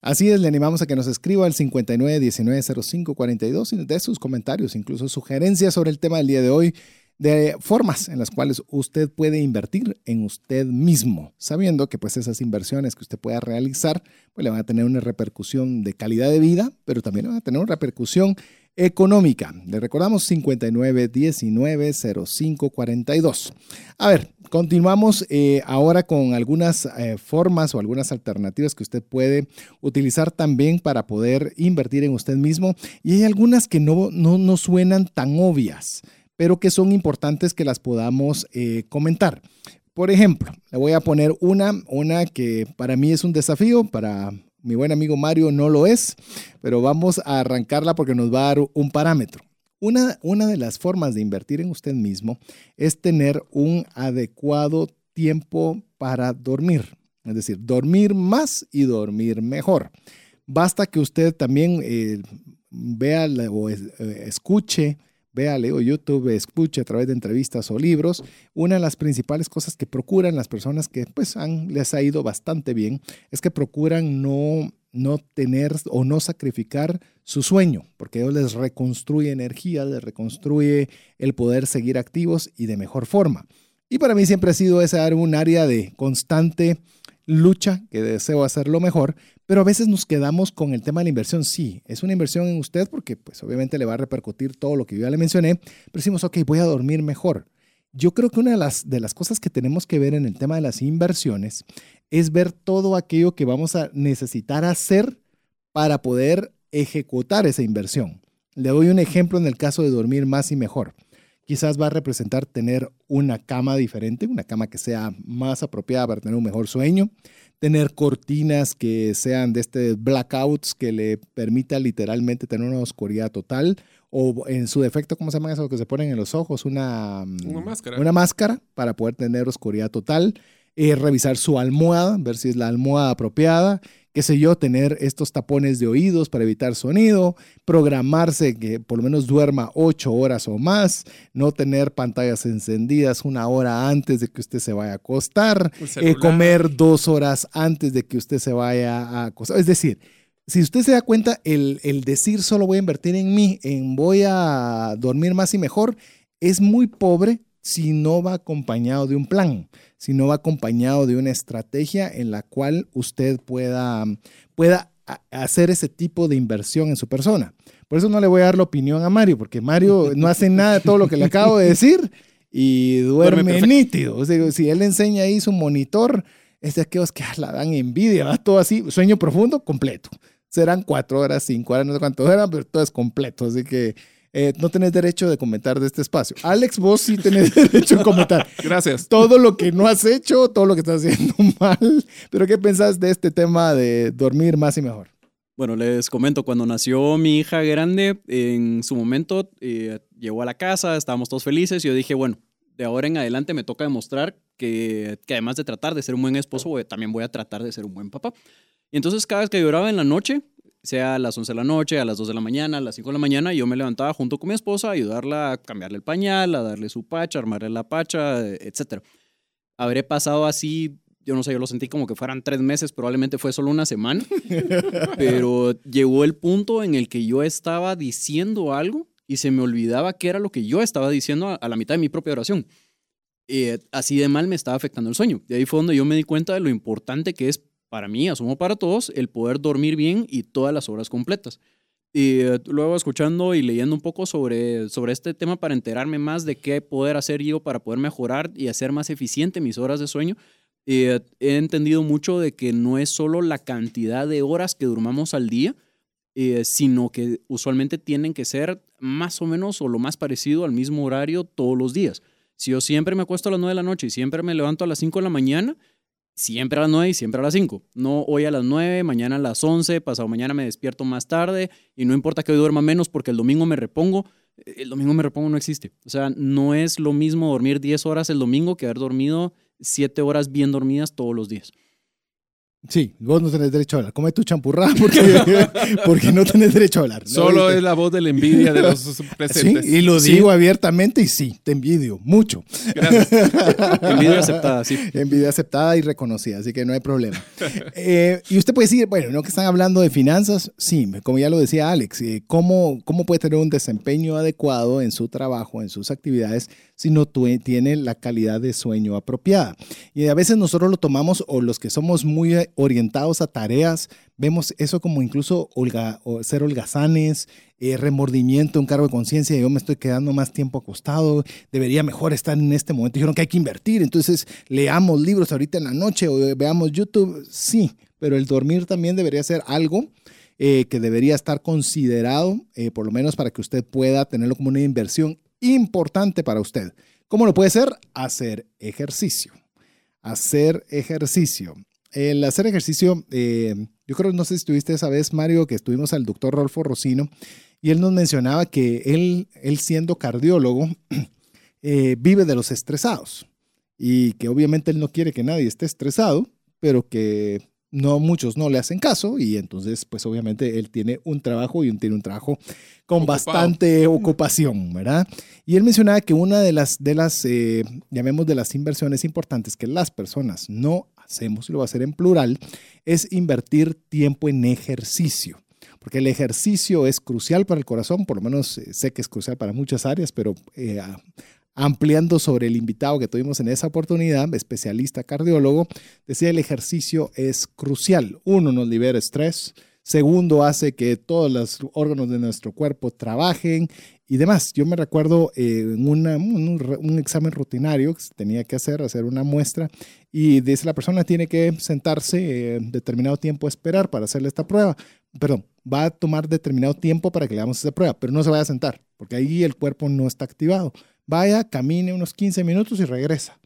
[SPEAKER 1] Así es, le animamos a que nos escriba al 59190542 y nos dé sus comentarios, incluso sugerencias sobre el tema del día de hoy de formas en las cuales usted puede invertir en usted mismo, sabiendo que pues esas inversiones que usted pueda realizar pues le van a tener una repercusión de calidad de vida, pero también van a tener una repercusión económica. Le recordamos 59190542. A ver, continuamos eh, ahora con algunas eh, formas o algunas alternativas que usted puede utilizar también para poder invertir en usted mismo y hay algunas que no, no, no suenan tan obvias pero que son importantes que las podamos eh, comentar. Por ejemplo, le voy a poner una, una que para mí es un desafío, para mi buen amigo Mario no lo es, pero vamos a arrancarla porque nos va a dar un parámetro. Una, una de las formas de invertir en usted mismo es tener un adecuado tiempo para dormir, es decir, dormir más y dormir mejor. Basta que usted también eh, vea o eh, escuche vea, leo YouTube, escuche a través de entrevistas o libros, una de las principales cosas que procuran las personas que pues han, les ha ido bastante bien es que procuran no, no tener o no sacrificar su sueño, porque ellos les reconstruye energía, les reconstruye el poder seguir activos y de mejor forma. Y para mí siempre ha sido esa un área de constante lucha, que deseo hacerlo mejor, pero a veces nos quedamos con el tema de la inversión. Sí, es una inversión en usted porque pues obviamente le va a repercutir todo lo que yo ya le mencioné, pero decimos, ok, voy a dormir mejor. Yo creo que una de las, de las cosas que tenemos que ver en el tema de las inversiones es ver todo aquello que vamos a necesitar hacer para poder ejecutar esa inversión. Le doy un ejemplo en el caso de dormir más y mejor quizás va a representar tener una cama diferente, una cama que sea más apropiada para tener un mejor sueño, tener cortinas que sean de este blackouts que le permita literalmente tener una oscuridad total o en su defecto, ¿cómo se llama eso que se ponen en los ojos? Una,
[SPEAKER 2] una máscara.
[SPEAKER 1] Una máscara para poder tener oscuridad total. Eh, revisar su almohada, ver si es la almohada apropiada qué sé yo, tener estos tapones de oídos para evitar sonido, programarse que por lo menos duerma ocho horas o más, no tener pantallas encendidas una hora antes de que usted se vaya a acostar, eh, comer dos horas antes de que usted se vaya a acostar. Es decir, si usted se da cuenta, el, el decir solo voy a invertir en mí, en voy a dormir más y mejor, es muy pobre si no va acompañado de un plan, si no va acompañado de una estrategia en la cual usted pueda, pueda hacer ese tipo de inversión en su persona. Por eso no le voy a dar la opinión a Mario, porque Mario <laughs> no hace nada de todo lo que le acabo de decir y duerme, nítido. O sea, si él enseña ahí su monitor, es de aquellos que ah, la dan envidia, va todo así, sueño profundo, completo. Serán cuatro horas, cinco horas, no sé cuánto eran, pero todo es completo. Así que eh, no tenés derecho de comentar de este espacio. Alex, vos sí tenés <laughs> derecho a comentar.
[SPEAKER 2] Gracias.
[SPEAKER 1] Todo lo que no has hecho, todo lo que estás haciendo <laughs> mal. Pero ¿qué pensás de este tema de dormir más y mejor?
[SPEAKER 3] Bueno, les comento, cuando nació mi hija grande, en su momento eh, llegó a la casa, estábamos todos felices y yo dije, bueno, de ahora en adelante me toca demostrar que, que además de tratar de ser un buen esposo, también voy a tratar de ser un buen papá. Y entonces cada vez que lloraba en la noche, sea a las 11 de la noche, a las 2 de la mañana, a las 5 de la mañana, yo me levantaba junto con mi esposa a ayudarla a cambiarle el pañal, a darle su pacha, a armarle la pacha, etc. Habré pasado así, yo no sé, yo lo sentí como que fueran tres meses, probablemente fue solo una semana, <laughs> pero llegó el punto en el que yo estaba diciendo algo y se me olvidaba qué era lo que yo estaba diciendo a, la mitad de mi propia oración. Eh, así de mal me estaba afectando el sueño. De ahí fue donde yo me di cuenta de lo importante que es para mí, asumo para todos, el poder dormir bien y todas las horas completas. Y eh, luego escuchando y leyendo un poco sobre, sobre este tema para enterarme más de qué poder hacer yo para poder mejorar y hacer más eficiente mis horas de sueño, eh, he entendido mucho de que no es solo la cantidad de horas que durmamos al día, eh, sino que usualmente tienen que ser más o menos o lo más parecido al mismo horario todos los días. Si yo siempre me acuesto a las 9 de la noche y siempre me levanto a las 5 de la mañana, siempre a las 9 y siempre a las 5. No hoy a las 9, mañana a las 11, pasado mañana me despierto más tarde y no importa que hoy duerma menos porque el domingo me repongo. El domingo me repongo no existe. O sea, no es lo mismo dormir 10 horas el domingo que haber dormido 7 horas bien dormidas todos los días.
[SPEAKER 1] Sí, vos no tenés derecho a hablar. Come tu champurrada <laughs> porque, porque no tenés derecho a hablar.
[SPEAKER 2] Solo es la voz de la envidia de los presentes.
[SPEAKER 1] Sí, y lo digo abiertamente y sí, te envidio mucho.
[SPEAKER 3] Gracias. <laughs> envidia aceptada, sí.
[SPEAKER 1] Envidia aceptada y reconocida, así que no hay problema. Eh, y usted puede decir, bueno, no que están hablando de finanzas, sí, como ya lo decía Alex, eh, ¿cómo, ¿cómo puede tener un desempeño adecuado en su trabajo, en sus actividades, si no tiene la calidad de sueño apropiada? Y a veces nosotros lo tomamos, o los que somos muy orientados a tareas, vemos eso como incluso ser holgazanes, eh, remordimiento, un cargo de conciencia, yo me estoy quedando más tiempo acostado, debería mejor estar en este momento. Dijeron que hay que invertir, entonces leamos libros ahorita en la noche o veamos YouTube, sí, pero el dormir también debería ser algo eh, que debería estar considerado, eh, por lo menos para que usted pueda tenerlo como una inversión importante para usted. ¿Cómo lo puede ser? Hacer ejercicio. Hacer ejercicio el hacer ejercicio, eh, yo creo, no sé si estuviste esa vez, Mario, que estuvimos al doctor Rolfo Rocino, y él nos mencionaba que él, él siendo cardiólogo, <clears throat> eh, vive de los estresados, y que obviamente él no quiere que nadie esté estresado, pero que no muchos no le hacen caso y entonces pues obviamente él tiene un trabajo y tiene un trabajo con bastante ocupación, ¿verdad? Y él mencionaba que una de las, de las eh, llamemos de las inversiones importantes que las personas no hacemos, y lo voy a hacer en plural, es invertir tiempo en ejercicio. Porque el ejercicio es crucial para el corazón, por lo menos eh, sé que es crucial para muchas áreas, pero eh, ampliando sobre el invitado que tuvimos en esa oportunidad, especialista cardiólogo, decía el ejercicio es crucial. Uno, nos libera estrés. Segundo, hace que todos los órganos de nuestro cuerpo trabajen y demás. Yo me recuerdo eh, en un, examen rutinario que tenía que hacer, hacer una muestra, y dice la persona tiene que sentarse en determinado tiempo a esperar para hacerle esta prueba. Perdón, va a tomar determinado tiempo para que le hagamos esa prueba, pero no se vaya a sentar, porque ahí el cuerpo no está activado. Vaya, camine unos 15 minutos y regresa.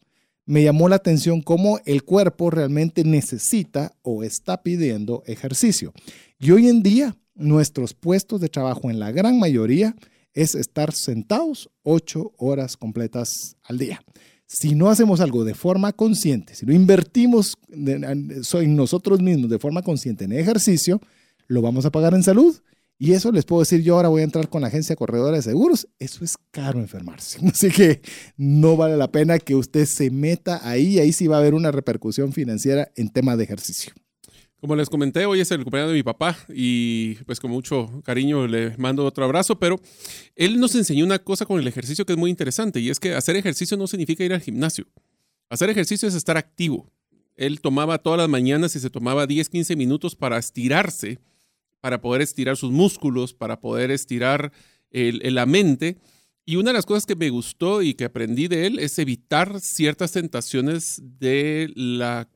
[SPEAKER 1] Me llamó la atención cómo el cuerpo realmente necesita o está pidiendo ejercicio. Y hoy en día, nuestros puestos de trabajo en la gran mayoría es estar sentados ocho horas completas al día. Si no hacemos algo de forma consciente, si no invertimos en nosotros mismos de forma consciente en ejercicio, lo vamos a pagar en salud. Y eso les puedo decir, yo ahora voy a entrar con la agencia corredora de seguros. Eso es caro enfermarse. <laughs> Así que no vale la pena que usted se meta ahí. Ahí sí va a haber una repercusión financiera en tema de ejercicio.
[SPEAKER 2] Como les comenté, hoy es el cumpleaños de mi papá y pues con mucho cariño le mando otro abrazo, pero él nos enseñó una cosa con el ejercicio que es muy interesante y es que hacer ejercicio no significa ir al gimnasio. Hacer ejercicio es estar activo. Él tomaba todas las mañanas y se tomaba 10, 15 minutos para estirarse, para poder estirar sus músculos, para poder estirar la mente Y una de las cosas que me gustó y que aprendí de él es evitar ciertas tentaciones de la,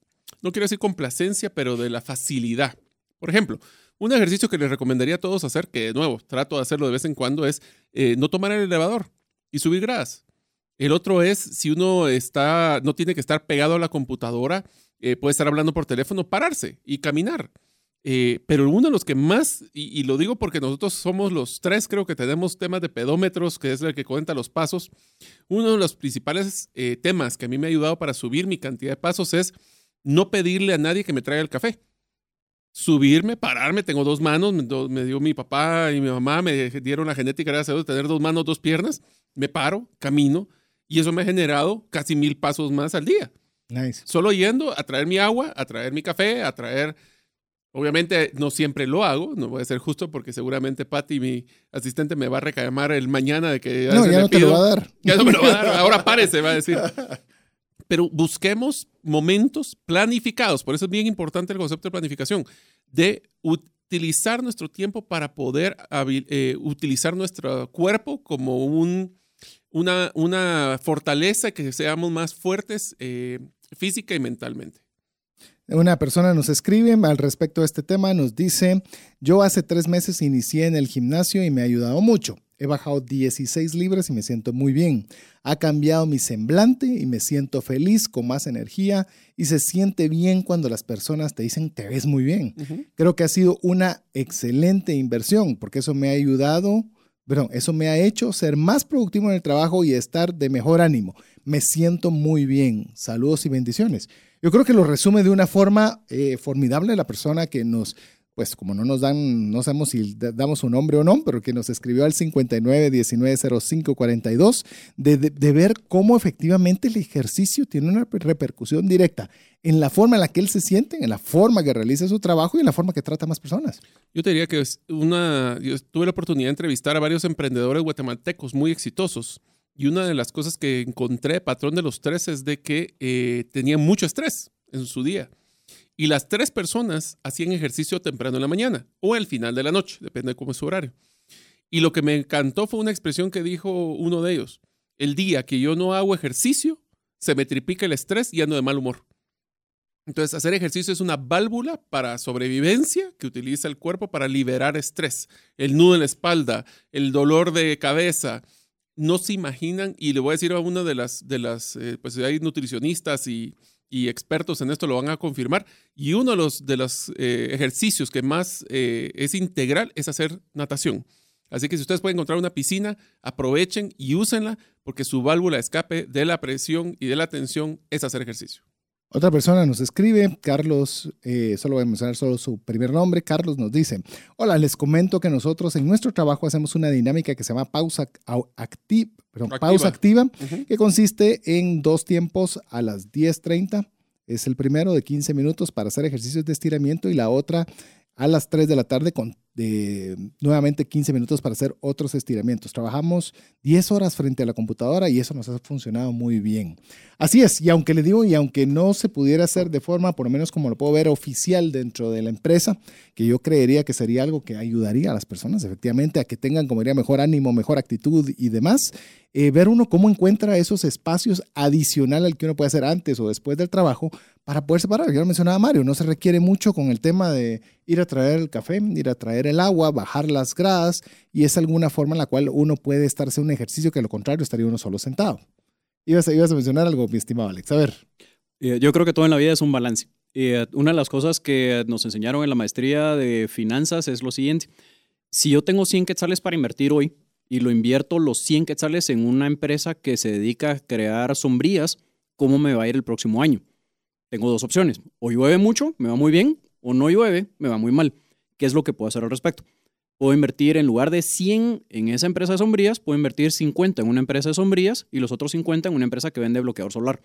[SPEAKER 2] no quiero decir complacencia, pero de la facilidad. Por ejemplo, un ejercicio que les recomendaría a todos hacer, que de nuevo trato de hacerlo de vez en cuando, es eh, no tomar el elevador y subir gradas. El otro es, si uno está, no tiene que estar pegado a la computadora, eh, puede estar hablando por teléfono, pararse y caminar. Eh, pero uno de los que más, y, lo digo porque nosotros somos los tres, creo que tenemos temas de pedómetros, que es el que cuenta los pasos. Uno de los principales temas que a mí me ha ayudado para subir mi cantidad de pasos es no pedirle a nadie que me traiga el café subirme, pararme, tengo dos manos, me, dio mi papá y mi mamá, me dieron la genética, gracias de tener dos manos, dos piernas, me paro, camino, y eso me ha generado casi mil pasos más al día.
[SPEAKER 1] Nice.
[SPEAKER 2] Solo yendo a traer mi agua, a traer mi café, a traer... Obviamente no siempre lo hago, no voy a ser justo porque seguramente Patty, mi asistente, me va a reclamar el mañana de que...
[SPEAKER 1] No, ya no te lo va a dar.
[SPEAKER 2] Ya no me lo va a dar, <laughs> ahora párese, va a decir. <laughs> pero busquemos momentos planificados. Por eso es bien importante el concepto de planificación, de utilizar nuestro tiempo para poder eh, utilizar nuestro cuerpo como un, una, una, fortaleza que seamos más fuertes eh, física y mentalmente.
[SPEAKER 1] Una persona nos escribe al respecto de este tema, nos dice, yo hace tres meses inicié en el gimnasio y me ha ayudado mucho. He bajado 16 libras y me siento muy bien. Ha cambiado mi semblante y me siento feliz, con más energía y se siente bien cuando las personas te dicen te ves muy bien. Creo que ha sido una excelente inversión porque eso me ha ayudado, perdón, eso me ha hecho ser más productivo en el trabajo y estar de mejor ánimo. Me siento muy bien. Saludos y bendiciones. Yo creo que lo resume de una forma eh, formidable la persona que nos pues como no nos dan, no sabemos si damos su nombre o no, pero que nos escribió al 59 19 05 42, de, de, ver cómo efectivamente el ejercicio tiene una repercusión directa en la forma en la que él se siente, en la forma que realiza su trabajo y en la forma que trata a más personas.
[SPEAKER 2] Yo te diría que es una, yo tuve la oportunidad de entrevistar a varios emprendedores guatemaltecos muy exitosos. Y una de las cosas que encontré, patrón de los tres, es de que eh, tenían mucho estrés en su día y las tres personas hacían ejercicio temprano en la mañana o al final de la noche, depende de cómo es su horario. Y lo que me encantó fue una expresión que dijo uno de ellos. El día que yo no hago ejercicio, se me triplica el estrés y ando de mal humor. Entonces, hacer ejercicio es una válvula para sobrevivencia que utiliza el cuerpo para liberar estrés. El nudo en la espalda, el dolor de cabeza. No se imaginan, y le voy a decir a una de las, de las eh, pues hay nutricionistas y, y expertos en esto lo van a confirmar. Y uno de los, de los eh, ejercicios que más eh, es integral es hacer natación. Así que si ustedes pueden encontrar una piscina, aprovechen y úsenla porque su válvula de escape de la presión y de la tensión es hacer ejercicio.
[SPEAKER 1] Otra persona nos escribe, Carlos, eh, solo voy a mencionar solo su primer nombre, Carlos nos dice, hola, les comento que nosotros en nuestro trabajo hacemos una dinámica que se llama pausa, activa, pausa activa, que consiste en dos tiempos a las 10.30. Es el primero de 15 minutos para hacer ejercicios de estiramiento y la otra a las 3 de la tarde con de nuevamente 15 minutos para hacer otros estiramientos. Trabajamos 10 horas frente a la computadora y eso nos ha funcionado muy bien. Así es, y aunque le digo, y aunque no se pudiera hacer de forma, por lo menos como lo puedo ver, oficial dentro de la empresa, que yo creería que sería algo que ayudaría a las personas efectivamente a que tengan, como diría, mejor ánimo, mejor actitud y demás, eh, ver uno cómo encuentra esos espacios adicional al que uno puede hacer antes o después del trabajo para poder separar. Yo lo mencionaba Mario, no se requiere mucho con el tema de ir a traer el café, ir a traer el agua, bajar las gradas, y es alguna forma en la cual uno puede estarse un ejercicio que a lo contrario estaría uno solo sentado. Ibas a, ibas a mencionar algo, mi estimado Alex. A ver.
[SPEAKER 3] Eh, yo creo que todo en la vida es un balance. Eh, una de las cosas que nos enseñaron en la maestría de finanzas es lo siguiente. Si yo tengo 100 quetzales para invertir hoy y lo invierto los 100 quetzales en una empresa que se dedica a crear sombrías, ¿cómo me va a ir el próximo año? Tengo dos opciones. O llueve mucho, me va muy bien, o no llueve, me va muy mal. ¿Qué es lo que puedo hacer al respecto? Puedo invertir en lugar de 100 en esa empresa de sombrías, puedo invertir 50 en una empresa de sombrías y los otros 50 en una empresa que vende bloqueador solar.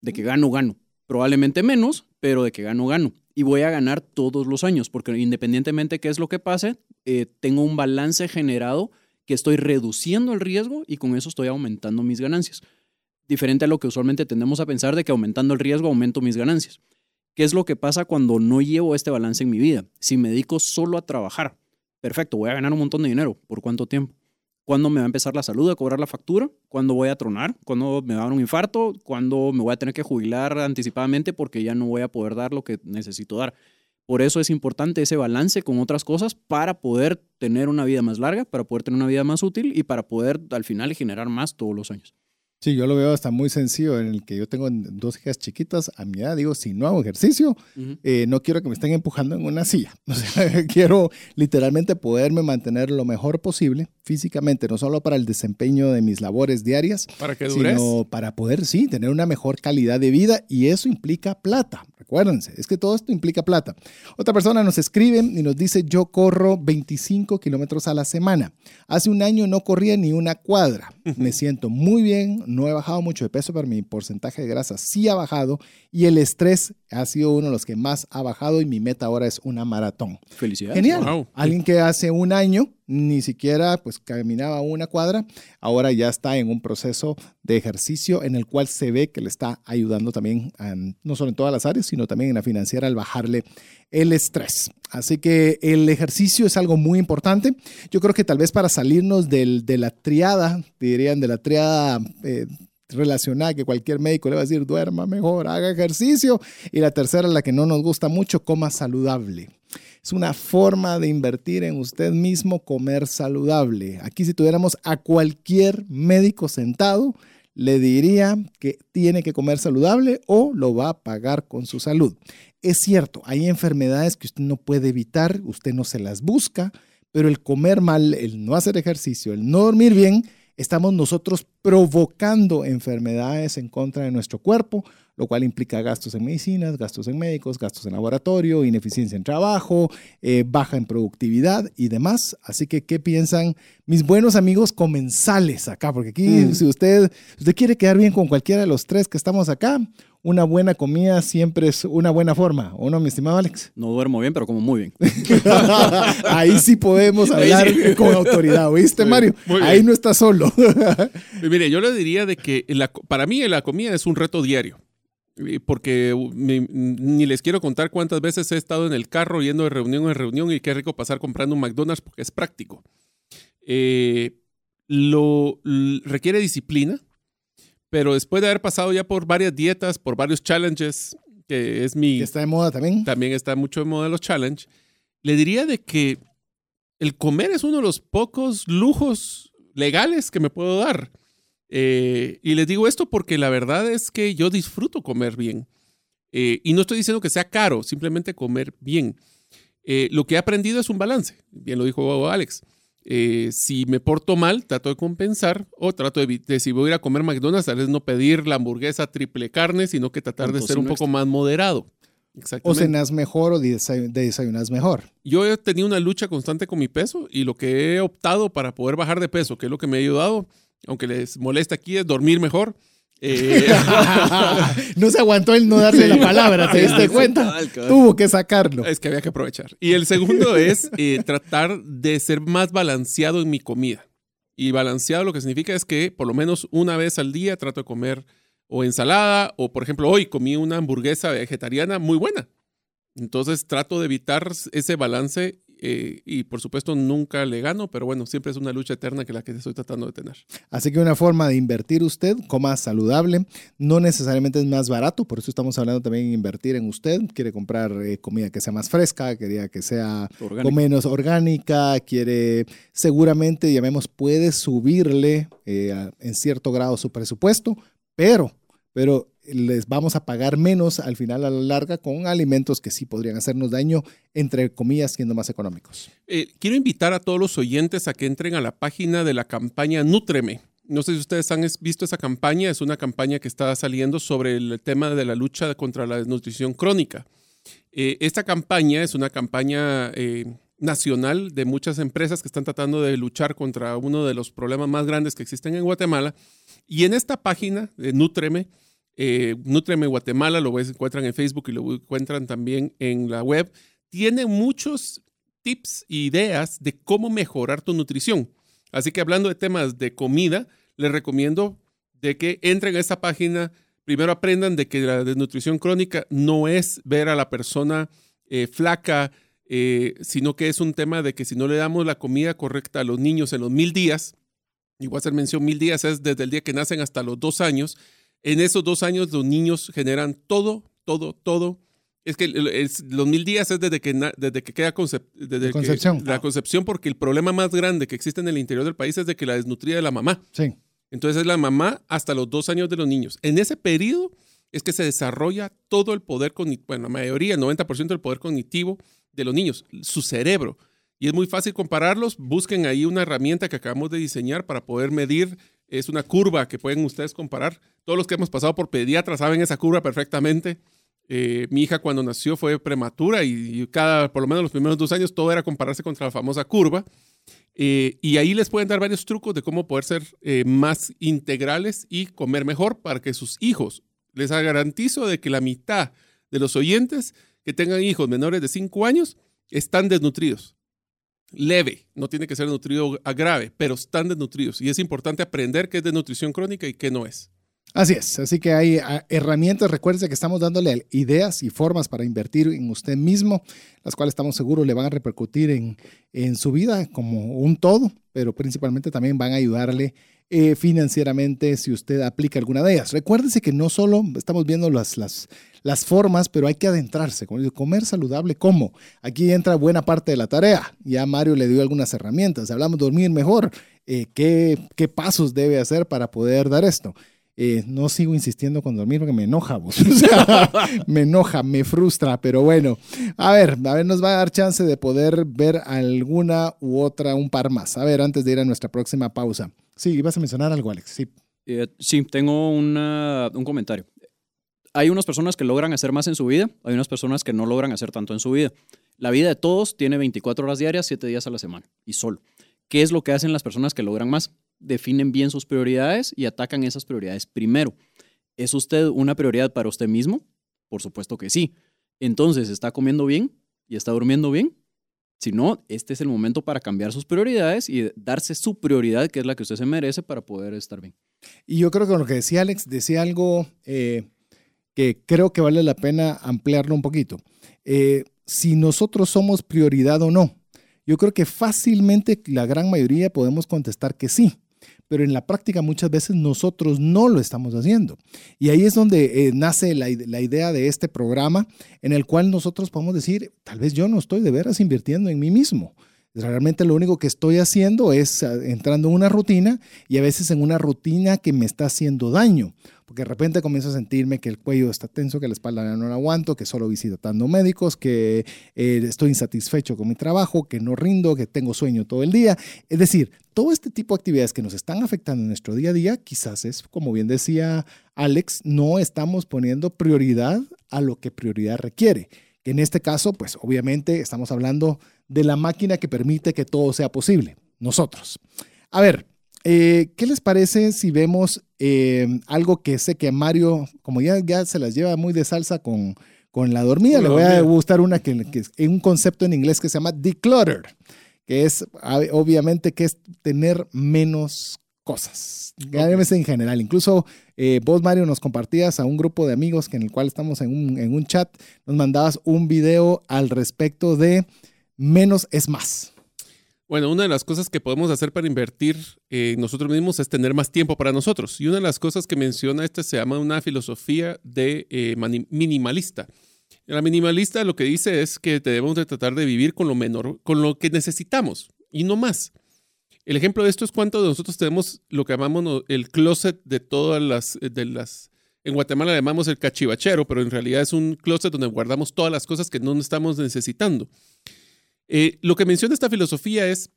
[SPEAKER 3] De que gano, gano. Probablemente menos, pero de que gano, gano. Y voy a ganar todos los años, porque independientemente de qué es lo que pase, eh, tengo un balance generado que estoy reduciendo el riesgo y con eso estoy aumentando mis ganancias. Diferente a lo que usualmente tendemos a pensar de que aumentando el riesgo aumento mis ganancias. ¿Qué es lo que pasa cuando no llevo este balance en mi vida? Si me dedico solo a trabajar, perfecto, voy a ganar un montón de dinero. ¿Por cuánto tiempo? cuándo me va a empezar la salud a cobrar la factura, cuándo voy a tronar, cuándo me va a dar un infarto, cuándo me voy a tener que jubilar anticipadamente porque ya no voy a poder dar lo que necesito dar. Por eso es importante ese balance con otras cosas para poder tener una vida más larga, para poder tener una vida más útil y para poder al final generar más todos los años.
[SPEAKER 1] Sí, yo lo veo hasta muy sencillo en el que yo tengo dos hijas chiquitas. A mi edad digo, si no hago ejercicio, eh, no quiero que me estén empujando en una silla. <laughs> O sea, <laughs> quiero literalmente poderme mantener lo mejor posible físicamente, no solo para el desempeño de mis labores diarias,
[SPEAKER 2] para que dures.
[SPEAKER 1] sino para poder, sí, tener una mejor calidad de vida y eso implica plata. Recuérdense, es que todo esto implica plata. Otra persona nos escribe y nos dice, yo corro 25 kilómetros a la semana. Hace un año no corría ni una cuadra. Me siento muy bien, no he bajado mucho de peso, pero mi porcentaje de grasa sí ha bajado y el estrés ha sido uno de los que más ha bajado y mi meta ahora es una maratón.
[SPEAKER 3] Felicidades.
[SPEAKER 1] Genial. Alguien que hace un año ni siquiera pues caminaba una cuadra, ahora ya está en un proceso de ejercicio en el cual se ve que le está ayudando también, no solo en todas las áreas, sino también en la financiera al bajarle el estrés. Así que el ejercicio es algo muy importante. Yo creo que tal vez para salirnos del, de la triada, dirían de la triada... Eh, relacionada que cualquier médico le va a decir duerma mejor, haga ejercicio y la tercera, la que no nos gusta mucho, coma saludable. Es una forma de invertir en usted mismo, comer saludable. Aquí si tuviéramos a cualquier médico sentado, le diría que tiene que comer saludable o lo va a pagar con su salud. Es cierto, hay enfermedades que usted no puede evitar, usted no se las busca, pero el comer mal, el no hacer ejercicio, el no dormir bien, estamos nosotros provocando enfermedades en contra de nuestro cuerpo, lo cual implica gastos en medicinas, gastos en médicos, gastos en laboratorio, ineficiencia en trabajo, eh, baja en productividad y demás. Así que, ¿qué piensan mis buenos amigos comensales acá? Porque aquí, mm. si usted, usted quiere quedar bien con cualquiera de los tres que estamos acá, una buena comida siempre es una buena forma, ¿o no, mi estimado Alex?
[SPEAKER 3] No duermo bien, pero como muy bien. <laughs>
[SPEAKER 1] Ahí sí podemos hablar con autoridad, ¿oíste, Mario? Ahí no está solo. <laughs>
[SPEAKER 2] Mire, yo le diría de que para mí la comida es un reto diario porque ni les quiero contar cuántas veces he estado en el carro yendo de reunión en reunión y qué rico pasar comprando un McDonald's porque es práctico. Eh, lo requiere disciplina, pero después de haber pasado ya por varias dietas, por varios challenges, que es mi...
[SPEAKER 1] está de moda también.
[SPEAKER 2] También está mucho de moda los challenges. Le diría de que el comer es uno de los pocos lujos legales que me puedo dar. Eh, y les digo esto porque la verdad es que yo disfruto comer bien. Eh, y no estoy diciendo que sea caro, simplemente comer bien. Eh, lo que he aprendido es un balance, bien lo dijo Alex. si me porto mal, trato de compensar o trato de, si voy a ir a comer McDonald's, tal vez no pedir la hamburguesa triple carne, sino que tratar de ser un poco más moderado.
[SPEAKER 1] O cenas mejor o desayunas mejor.
[SPEAKER 2] Yo he tenido una lucha constante con mi peso y lo que he optado para poder bajar de peso, que es lo que me ha ayudado, aunque les molesta aquí, es dormir mejor. Eh, <laughs>
[SPEAKER 1] no se aguantó el no darle la palabra, ¿te diste cuenta? Tuvo que sacarlo.
[SPEAKER 2] Es que había que aprovechar. Y el segundo es eh, tratar de ser más balanceado en mi comida. Y balanceado lo que significa es que por lo menos una vez al día trato de comer o ensalada o por ejemplo hoy comí una hamburguesa vegetariana muy buena. Entonces trato de evitar ese balance eh, y por supuesto nunca le gano, pero bueno, siempre es una lucha eterna que la que estoy tratando de tener.
[SPEAKER 1] Así que una forma de invertir usted, coma saludable, no necesariamente es más barato, por eso estamos hablando también de invertir en usted, quiere comprar eh, comida que sea más fresca, quería que sea o menos orgánica, quiere seguramente, llamemos, puede subirle eh, en cierto grado su presupuesto, pero, pero les vamos a pagar menos al final a la larga con alimentos que sí podrían hacernos daño, entre comillas, siendo más económicos.
[SPEAKER 2] Eh, quiero invitar a todos los oyentes a que entren a la página de la campaña Nútreme. No sé si ustedes han visto esa campaña, es una campaña que está saliendo sobre el tema de la lucha contra la desnutrición crónica. Eh, esta campaña es una campaña eh, nacional de muchas empresas que están tratando de luchar contra uno de los problemas más grandes que existen en Guatemala. Y en esta página de Nútreme, eh, Nutreme Guatemala, lo encuentran en Facebook y lo encuentran también en la web. Tiene muchos tips e ideas de cómo mejorar tu nutrición. Así que hablando de temas de comida, les recomiendo de que entren a esta página. Primero aprendan de que la desnutrición crónica no es ver a la persona eh, flaca, eh, sino que es un tema de que si no le damos la comida correcta a los niños en los mil días, y voy a hacer mención, mil días es desde el día que nacen hasta los dos años. En esos dos años los niños generan todo, todo, todo. Es que los mil días es desde que, desde que queda desde
[SPEAKER 1] concepción.
[SPEAKER 2] la concepción, porque el problema más grande que existe en el interior del país es de que la desnutría de la mamá.
[SPEAKER 1] Sí.
[SPEAKER 2] Entonces es la mamá hasta los dos años de los niños. En ese periodo es que se desarrolla todo el poder cognitivo, bueno, la mayoría, el 90% del poder cognitivo de los niños, su cerebro. Y es muy fácil compararlos. Busquen ahí una herramienta que acabamos de diseñar para poder medir. Es una curva que pueden ustedes comparar. Todos los que hemos pasado por pediatra saben esa curva perfectamente. Eh, mi hija cuando nació fue prematura y, cada, por lo menos los primeros dos años, todo era compararse contra la famosa curva. Eh, y ahí les pueden dar varios trucos de cómo poder ser eh, más integrales y comer mejor para que sus hijos, les garantizo de que la mitad de los oyentes que tengan hijos menores de 5 años están desnutridos. Leve, no tiene que ser nutrido a grave, pero están desnutridos. Y es importante aprender qué es desnutrición crónica y qué no es.
[SPEAKER 1] Así es, así que hay ah, herramientas, recuerde que estamos dándole ideas y formas para invertir en usted mismo, las cuales estamos seguros le van a repercutir en, en su vida como un todo, pero principalmente también van a ayudarle eh, financieramente si usted aplica alguna de ellas. Recuérdese que no solo estamos viendo las, las, las formas, pero hay que adentrarse. Comer saludable, ¿cómo? Aquí entra buena parte de la tarea. Ya Mario le dio algunas herramientas. Hablamos de dormir mejor. Eh, ¿qué, ¿Qué pasos debe hacer para poder dar esto? Eh, no sigo insistiendo con dormir porque me enoja, <laughs> vos. me enoja, me frustra, pero bueno. A ver, a ver, nos va a dar chance de poder ver alguna u otra, un par más. A ver, antes de ir a nuestra próxima pausa. Sí, ibas a mencionar algo, Alex. Sí,
[SPEAKER 3] eh, sí tengo un comentario. Hay unas personas que logran hacer más en su vida, hay unas personas que no logran hacer tanto en su vida. La vida de todos tiene 24 horas diarias, 7 días a la semana y solo. ¿Qué es lo que hacen las personas que logran más? Definen bien sus prioridades y atacan esas prioridades primero. ¿Es usted una prioridad para usted mismo? Por supuesto que sí. Entonces, ¿está comiendo bien y está durmiendo bien? Si no, este es el momento para cambiar sus prioridades y darse su prioridad, que es la que usted se merece para poder estar bien.
[SPEAKER 1] Y yo creo que lo que decía Alex, decía algo eh, que creo que vale la pena ampliarlo un poquito. Eh, si nosotros somos prioridad o no, yo creo que fácilmente la gran mayoría podemos contestar que sí pero en la práctica muchas veces nosotros no lo estamos haciendo. Y ahí es donde eh, nace la, la, idea de este programa en el cual nosotros podemos decir, tal vez yo no estoy de veras invirtiendo en mí mismo. Realmente lo único que estoy haciendo es ah, entrando en una rutina y a veces en una rutina que me está haciendo daño porque de repente comienzo a sentirme que el cuello está tenso, que la espalda no la aguanto, que solo visitando médicos, que eh, estoy insatisfecho con mi trabajo, que no rindo, que tengo sueño todo el día. Es decir, todo este tipo de actividades que nos están afectando en nuestro día a día, quizás es, como bien decía Alex, no estamos poniendo prioridad a lo que prioridad requiere. En este caso, pues obviamente estamos hablando de la máquina que permite que todo sea posible, nosotros. A ver, eh, ¿Qué les parece si vemos eh, algo que sé que Mario, como ya, ya se las lleva muy de salsa con, con la dormida, le voy a gustar una que, es un concepto en inglés que se llama declutter, que es obviamente que es tener menos cosas. en general. Incluso eh, vos, Mario, nos compartías a un grupo de amigos que en el cual estamos en un, en un chat, nos mandabas un video al respecto de menos es más.
[SPEAKER 2] Bueno, una de las cosas que podemos hacer para invertir nosotros mismos es tener más tiempo para nosotros. Y una de las cosas que menciona esta se llama una filosofía de eh, minimalista. La minimalista lo que dice es que debemos de tratar de vivir con lo menor, con lo que necesitamos y no más. El ejemplo de esto es cuánto de nosotros tenemos lo que llamamos el closet de todas las, de las, en Guatemala llamamos el cachivachero, pero en realidad es un closet donde guardamos todas las cosas que no estamos necesitando. Eh, lo que menciona esta filosofía es,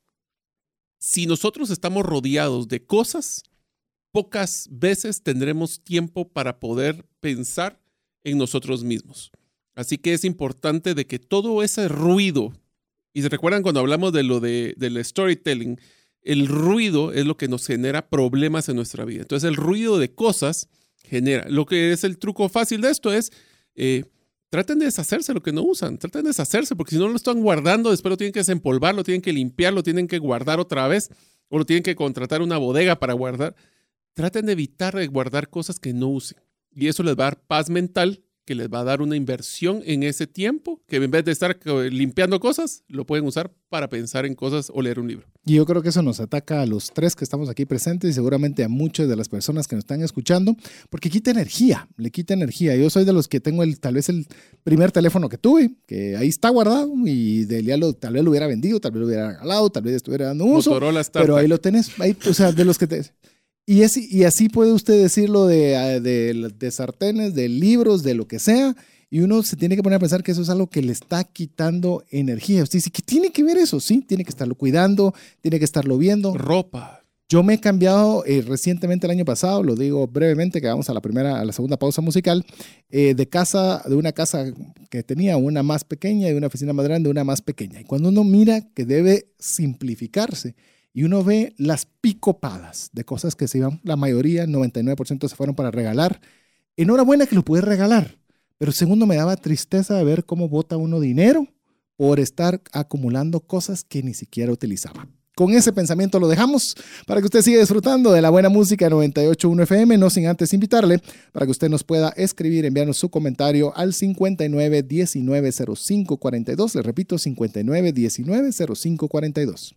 [SPEAKER 2] si nosotros estamos rodeados de cosas, pocas veces tendremos tiempo para poder pensar en nosotros mismos. Así que es importante de que todo ese ruido, y se recuerdan cuando hablamos de lo de, del storytelling, el ruido es lo que nos genera problemas en nuestra vida. Entonces el ruido de cosas genera. Lo que es el truco fácil de esto es, eh, traten de deshacerse lo que no usan, traten de deshacerse, porque si no lo están guardando, después lo tienen que desempolvar, lo tienen que limpiar, lo tienen que guardar otra vez, o lo tienen que contratar una bodega para guardar. Traten de evitar de guardar cosas que no usen. Y eso les va a dar paz mental que les va a dar una inversión en ese tiempo, que en vez de estar limpiando cosas, lo pueden usar para pensar en cosas o leer un libro.
[SPEAKER 1] Y yo creo que eso nos ataca a los tres que estamos aquí presentes y seguramente a muchas de las personas que nos están escuchando, porque quita energía, le quita energía. Yo soy de los que tengo el, tal vez el primer teléfono que tuve, que ahí está guardado y de lo, tal vez lo hubiera vendido, tal vez lo hubiera regalado, tal vez estuviera dando uso,
[SPEAKER 2] Motorola
[SPEAKER 1] pero
[SPEAKER 2] Startup.
[SPEAKER 1] ahí lo tenés, ahí, o sea, de los que te... Y, es, y así puede usted decirlo de, ah, de, de sartenes, de libros, de lo que sea, y uno se tiene que poner a pensar que eso es algo que le está quitando energía. Usted dice, ¿qué tiene que ver eso? Sí, tiene que estarlo cuidando, tiene que estarlo viendo.
[SPEAKER 2] Ropa.
[SPEAKER 1] Yo me he cambiado eh, recientemente el año pasado, lo digo brevemente, que vamos a la primera, a la segunda pausa musical, eh, de casa, de una casa que tenía una más pequeña y una oficina más grande, una más pequeña. Y cuando uno mira que debe simplificarse y uno ve las picopadas de cosas que se iban, la mayoría, el 99% se fueron para regalar, enhorabuena que lo pude regalar, pero segundo me daba tristeza de ver cómo bota uno dinero por estar acumulando cosas que ni siquiera utilizaba. Con ese pensamiento lo dejamos para que usted siga disfrutando de la buena música 98.1 FM, no sin antes invitarle para que usted nos pueda escribir, enviarnos su comentario al 59 19 05 42. Le repito, 59 19 05 42.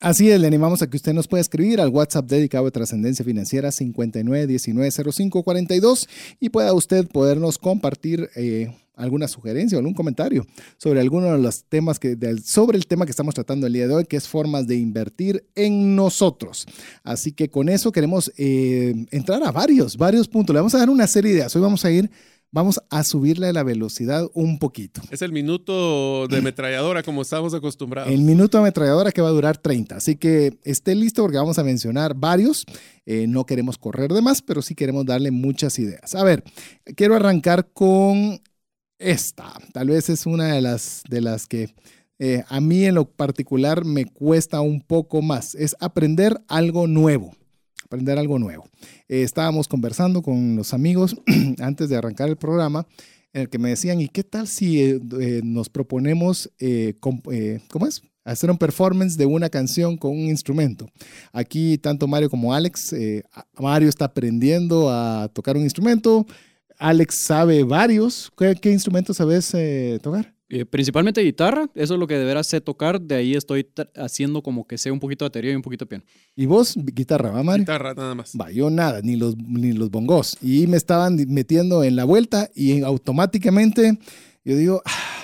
[SPEAKER 1] Así es, le animamos a que usted nos pueda escribir al WhatsApp dedicado a Trascendencia Financiera 59190542 y pueda usted podernos compartir eh, alguna sugerencia o algún comentario sobre alguno de los temas que sobre el tema que estamos tratando el día de hoy, que es formas de invertir en nosotros. Así que con eso queremos eh, entrar a varios, varios puntos. Le vamos a dar una serie de ideas. Hoy vamos a ir, vamos a subirle la velocidad un poquito.
[SPEAKER 2] Es el minuto de ametralladora como estamos acostumbrados.
[SPEAKER 1] El minuto ametralladora que va a durar 30. Así que esté listo porque vamos a mencionar varios. Eh, no queremos correr de más, pero sí queremos darle muchas ideas. A ver, quiero arrancar con esta. Tal vez es una de las, de las que eh, a mí en lo particular me cuesta un poco más. Es aprender algo nuevo. Aprender algo nuevo. Eh, estábamos conversando con los amigos <clears throat> antes de arrancar el programa en el que me decían, ¿y qué tal si eh, eh, nos proponemos, ¿cómo es? Hacer un performance de una canción con un instrumento. Aquí tanto Mario como Alex, Mario está aprendiendo a tocar un instrumento, Alex sabe varios. ¿Qué, qué instrumentos sabes tocar?
[SPEAKER 3] Eh, principalmente guitarra, eso es lo que de veras sé tocar, de ahí estoy haciendo como que sé un poquito de batería y un poquito de piano.
[SPEAKER 1] Y vos, guitarra, ¿va, Mario?
[SPEAKER 2] Guitarra nada más.
[SPEAKER 1] Va, yo nada, ni los, ni los bongos. Y me estaban metiendo en la vuelta y automáticamente yo digo, "Ah,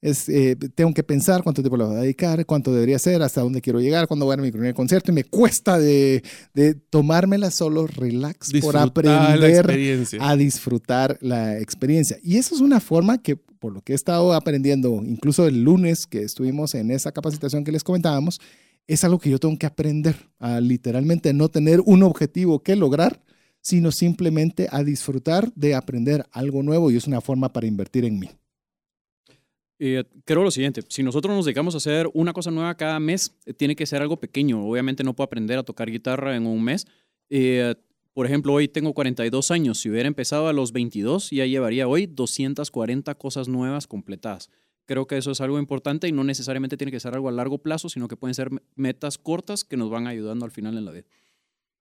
[SPEAKER 1] es, eh, tengo que pensar cuánto tiempo le voy a dedicar, cuánto debería ser, hasta dónde quiero llegar, cuándo voy a dar mi primer concierto. Y me cuesta de, de tomármela solo relax por
[SPEAKER 2] Disfrutar
[SPEAKER 1] aprender a disfrutar la experiencia. Y eso es una forma que, por lo que he estado aprendiendo, incluso el lunes que estuvimos en esa capacitación que les comentábamos, es algo que yo tengo que aprender a literalmente no tener un objetivo que lograr, sino simplemente a disfrutar de aprender algo nuevo y es una forma para invertir en mí.
[SPEAKER 3] Eh, creo lo siguiente, si nosotros nos dedicamos a hacer una cosa nueva cada mes, eh, tiene que ser algo pequeño. Obviamente no puedo aprender a tocar guitarra en un mes. Eh, por ejemplo, hoy tengo 42 años. Si hubiera empezado a los 22, ya llevaría hoy 240 cosas nuevas completadas. Creo que eso es algo importante y no necesariamente tiene que ser algo a largo plazo, sino que pueden ser metas cortas que nos van ayudando al final en la vida.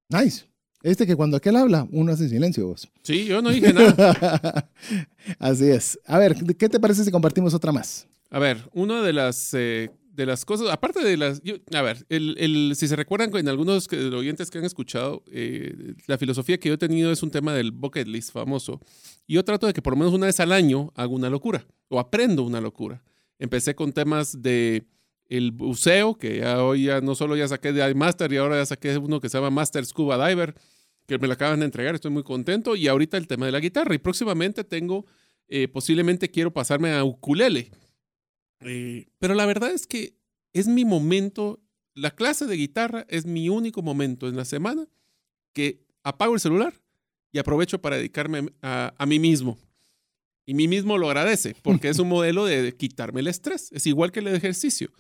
[SPEAKER 1] Nice. Este que cuando aquel habla, uno hace silencio vos.
[SPEAKER 2] Sí, yo no dije nada. <laughs>
[SPEAKER 1] Así es. A ver, ¿qué te parece si compartimos otra más?
[SPEAKER 2] A ver, una de las, eh, de las cosas, aparte de las, a ver, el, el, si se recuerdan en algunos que, oyentes que han escuchado, eh, la filosofía que yo he tenido es un tema del bucket list famoso. Y yo trato de que por lo menos una vez al año hago una locura o aprendo una locura. Empecé con temas de el buceo, que ya hoy ya no solo ya saqué de iMaster y ahora ya saqué uno que se llama Master Scuba Diver, que me lo acaban de entregar, estoy muy contento. Y ahorita el tema de la guitarra. Y próximamente tengo, eh, posiblemente quiero pasarme a ukulele. Eh, pero la verdad es que es mi momento, la clase de guitarra es mi único momento en la semana que apago el celular y aprovecho para dedicarme a, a mí mismo. Y mí mismo lo agradece, porque es un modelo de quitarme el estrés. Es igual que el ejercicio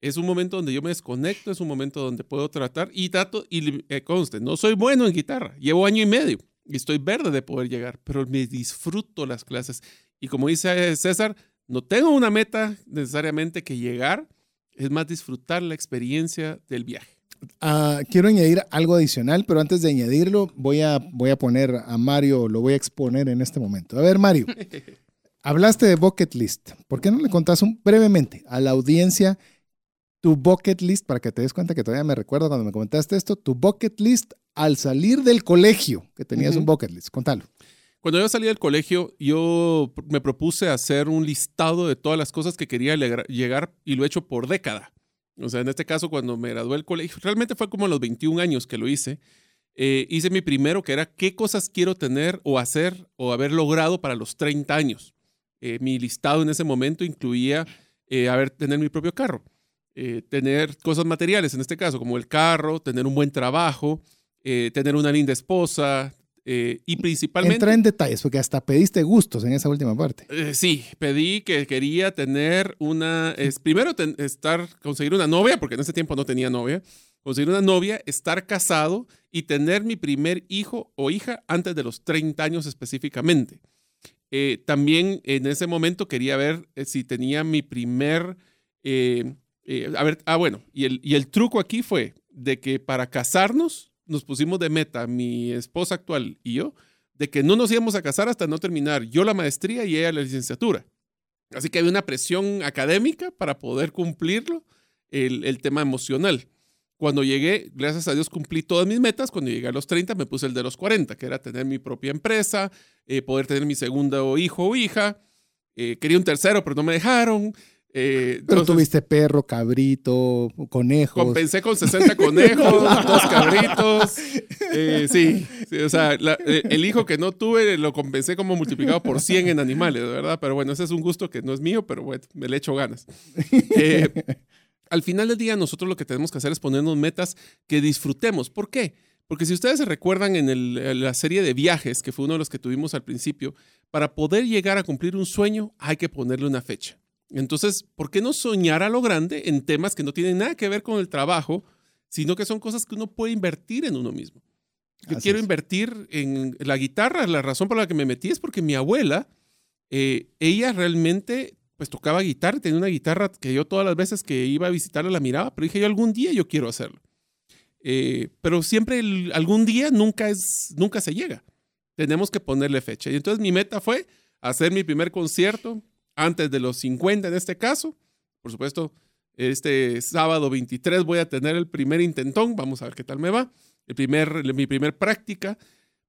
[SPEAKER 2] es un momento donde yo me desconecto, es un momento donde puedo tratar y trato, y eh, conste, no soy bueno en guitarra, llevo año y medio y estoy verde de poder llegar, pero me disfruto las clases. Y como dice César, no tengo una meta necesariamente que llegar, es más disfrutar la experiencia del viaje.
[SPEAKER 1] Uh, quiero añadir algo adicional, pero antes de añadirlo, voy a, voy a poner a Mario, lo voy a exponer en este momento. A ver, Mario, <laughs> hablaste de bucket list. ¿Por qué no le contás un, brevemente a la audiencia tu bucket list, para que te des cuenta que todavía me recuerdo cuando me comentaste esto, tu bucket list al salir del colegio, que tenías un bucket list, contalo.
[SPEAKER 2] Cuando yo salí del colegio, yo me propuse hacer un listado de todas las cosas que quería llegar y lo he hecho por década. O sea, en este caso, cuando me gradué del colegio, realmente fue como a los 21 años que lo hice. Eh, hice mi primero, que era qué cosas quiero tener o hacer o haber logrado para los 30 años. Eh, mi listado en ese momento incluía eh, haber, tener mi propio carro. Eh, tener cosas materiales, en este caso, como el carro, tener un buen trabajo, eh, tener una linda esposa eh, y principalmente...
[SPEAKER 1] Entra en detalles, porque hasta pediste gustos en esa última parte.
[SPEAKER 2] sí, pedí que quería tener una... Es, primero, estar, conseguir una novia, porque en ese tiempo no tenía novia, conseguir una novia, estar casado y tener mi primer hijo o hija antes de los 30 años específicamente. también en ese momento quería ver si tenía mi primer eh, a ver, ah, bueno, y el, y el truco aquí fue de que para casarnos nos pusimos de meta, mi esposa actual y yo, de que no nos íbamos a casar hasta no terminar yo la maestría y ella la licenciatura. Así que había una presión académica para poder cumplirlo, el, el tema emocional. Cuando llegué, gracias a Dios cumplí todas mis metas. Cuando llegué a los 30 me puse el de los 40, que era tener mi propia empresa, eh, poder tener mi segundo hijo o hija. Eh, quería un tercero, pero no me dejaron.
[SPEAKER 1] Eh, Pero tuviste perro, cabrito, conejos.
[SPEAKER 2] Compensé con 60 conejos, <laughs> dos cabritos. Eh, sí, o sea, eh, el hijo que no tuve lo compensé como multiplicado por 100 en animales, ¿verdad? Pero bueno, ese es un gusto que no es mío, pero bueno, me le echo ganas. al final del día, nosotros lo que tenemos que hacer es ponernos metas que disfrutemos. ¿Por qué? Porque si ustedes se recuerdan en la serie de viajes, que fue uno de los que tuvimos al principio, para poder llegar a cumplir un sueño hay que ponerle una fecha. Entonces, ¿por qué no soñar a lo grande en temas que no tienen nada que ver con el trabajo, sino que son cosas que uno puede invertir en uno mismo? Yo quiero invertir en la guitarra. La razón por la que me metí es porque mi abuela, eh, ella realmente pues tocaba guitarra, tenía una guitarra que yo todas las veces que iba a visitarla la miraba, pero dije yo algún día yo quiero hacerlo. Eh, pero siempre algún día nunca, es, nunca se llega. Tenemos que ponerle fecha. Y entonces mi meta fue hacer mi primer concierto antes de los 50 en este caso. Por supuesto, este sábado 23 voy a tener el primer intentón, vamos a ver qué tal me va, el primer, mi primer práctica,